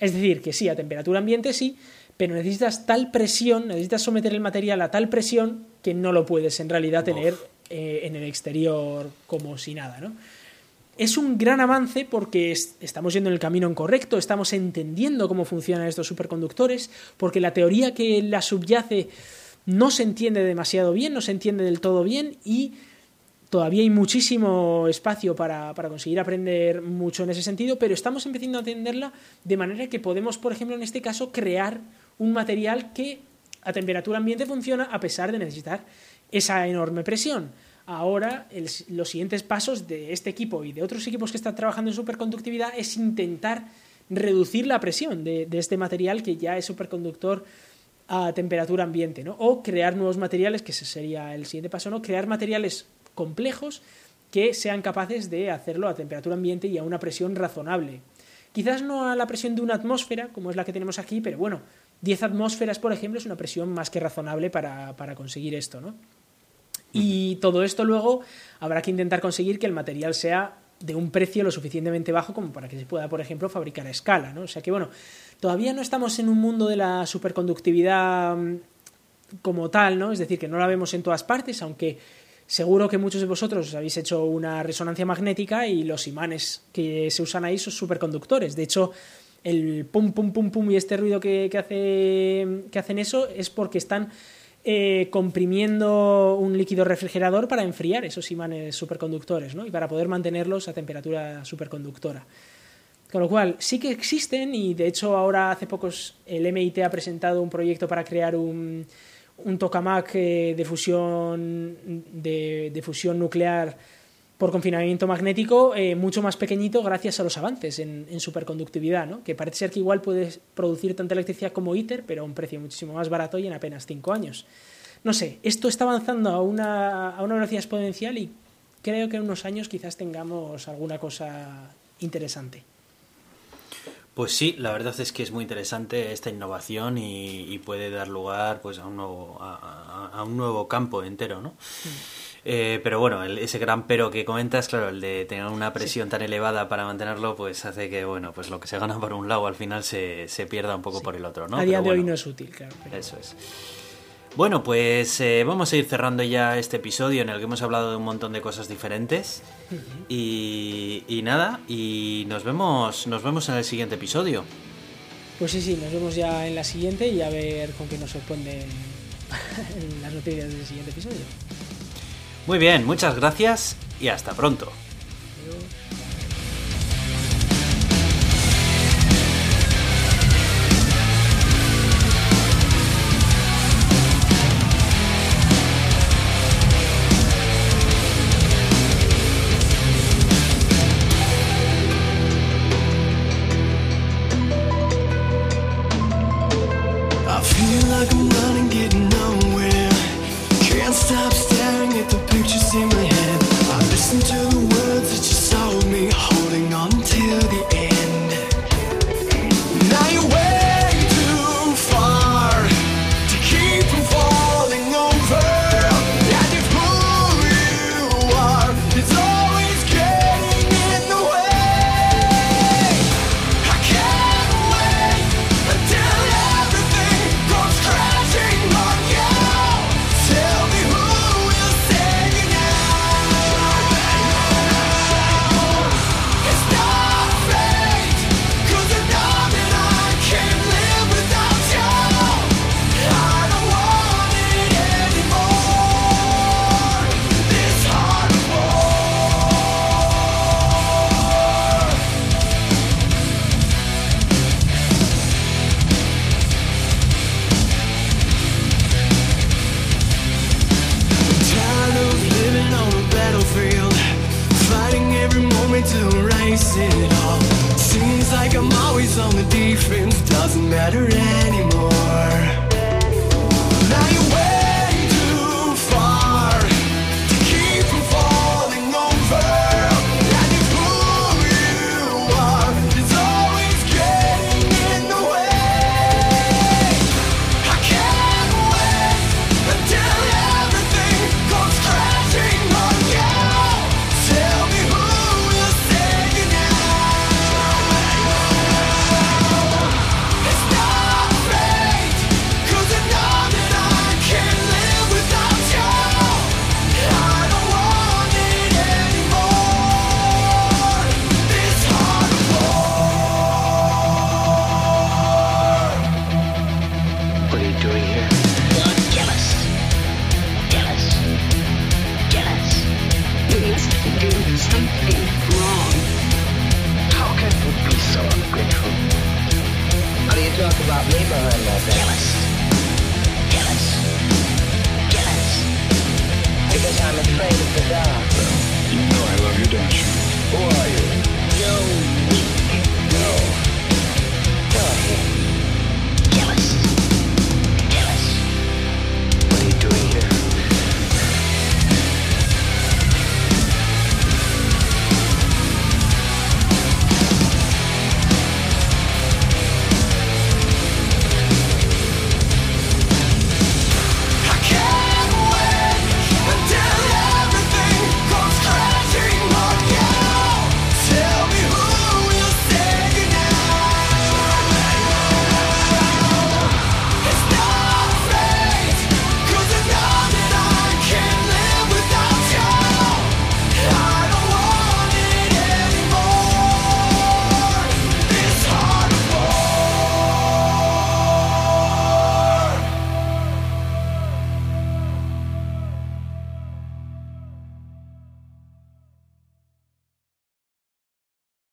Speaker 2: Es decir, que sí, a temperatura ambiente sí, pero necesitas tal presión, necesitas someter el material a tal presión que no lo puedes en realidad tener eh, en el exterior como si nada, ¿no? Es un gran avance porque estamos yendo en el camino incorrecto, estamos entendiendo cómo funcionan estos superconductores, porque la teoría que la subyace no se entiende demasiado bien, no se entiende del todo bien y Todavía hay muchísimo espacio para, conseguir aprender mucho en ese sentido, pero estamos empezando a entenderla de manera que podemos, por ejemplo, en este caso, crear un material que a temperatura ambiente funciona a pesar de necesitar esa enorme presión. Ahora, los siguientes pasos de este equipo y de otros equipos que están trabajando en superconductividad es intentar reducir la presión de, este material que ya es superconductor a temperatura ambiente, ¿no? O crear nuevos materiales, que ese sería el siguiente paso, ¿no? Crear materiales complejos que sean capaces de hacerlo a temperatura ambiente y a una presión razonable. Quizás no a la presión de una atmósfera, como es la que tenemos aquí, pero bueno, 10 atmósferas, por ejemplo, es una presión más que razonable para, conseguir esto, ¿no? Y todo esto luego habrá que intentar conseguir que el material sea de un precio lo suficientemente bajo como para que se pueda, por ejemplo, fabricar a escala, ¿no? O sea que, bueno, todavía no estamos en un mundo de la superconductividad mm, como tal, ¿no? Es decir, que no la vemos en todas partes, aunque Seguro que muchos de vosotros habéis hecho una resonancia magnética y los imanes que se usan ahí son superconductores. De hecho, el pum, pum, pum, pum y este ruido que, hace, que hacen eso es porque están eh, comprimiendo un líquido refrigerador para enfriar esos imanes superconductores ¿no? y para poder mantenerlos a temperatura superconductora. Con lo cual, sí que existen y de hecho ahora hace pocos el MIT ha presentado un proyecto para crear un, un tokamak eh, de, fusión, de, fusión nuclear por confinamiento magnético eh, mucho más pequeñito gracias a los avances en, superconductividad, ¿no? que parece ser que igual puede producir tanta electricidad como ITER, pero a un precio muchísimo más barato y en apenas cinco años. No sé, esto está avanzando a una, a una velocidad exponencial y creo que en unos años quizás tengamos alguna cosa interesante.
Speaker 1: Pues sí, la verdad es que es muy interesante esta innovación y, puede dar lugar pues a un nuevo, a, un nuevo campo entero, ¿no? Eh, pero bueno, ese gran pero que comentas, claro, el de tener una presión tan elevada para mantenerlo, pues hace que, bueno, pues lo que se gana por un lado al final se, se pierda un poco por el otro, ¿no?
Speaker 2: A día de hoy no es útil, claro.
Speaker 1: Eso es. Bueno, pues eh, vamos a ir cerrando ya este episodio en el que hemos hablado de un montón de cosas diferentes. y, nada, y nos vemos, nos vemos en el siguiente episodio.
Speaker 2: Pues sí, sí, nos vemos ya en la siguiente y a ver con qué nos sorprenden las noticias del siguiente episodio.
Speaker 1: Muy bien, muchas gracias y hasta pronto. stop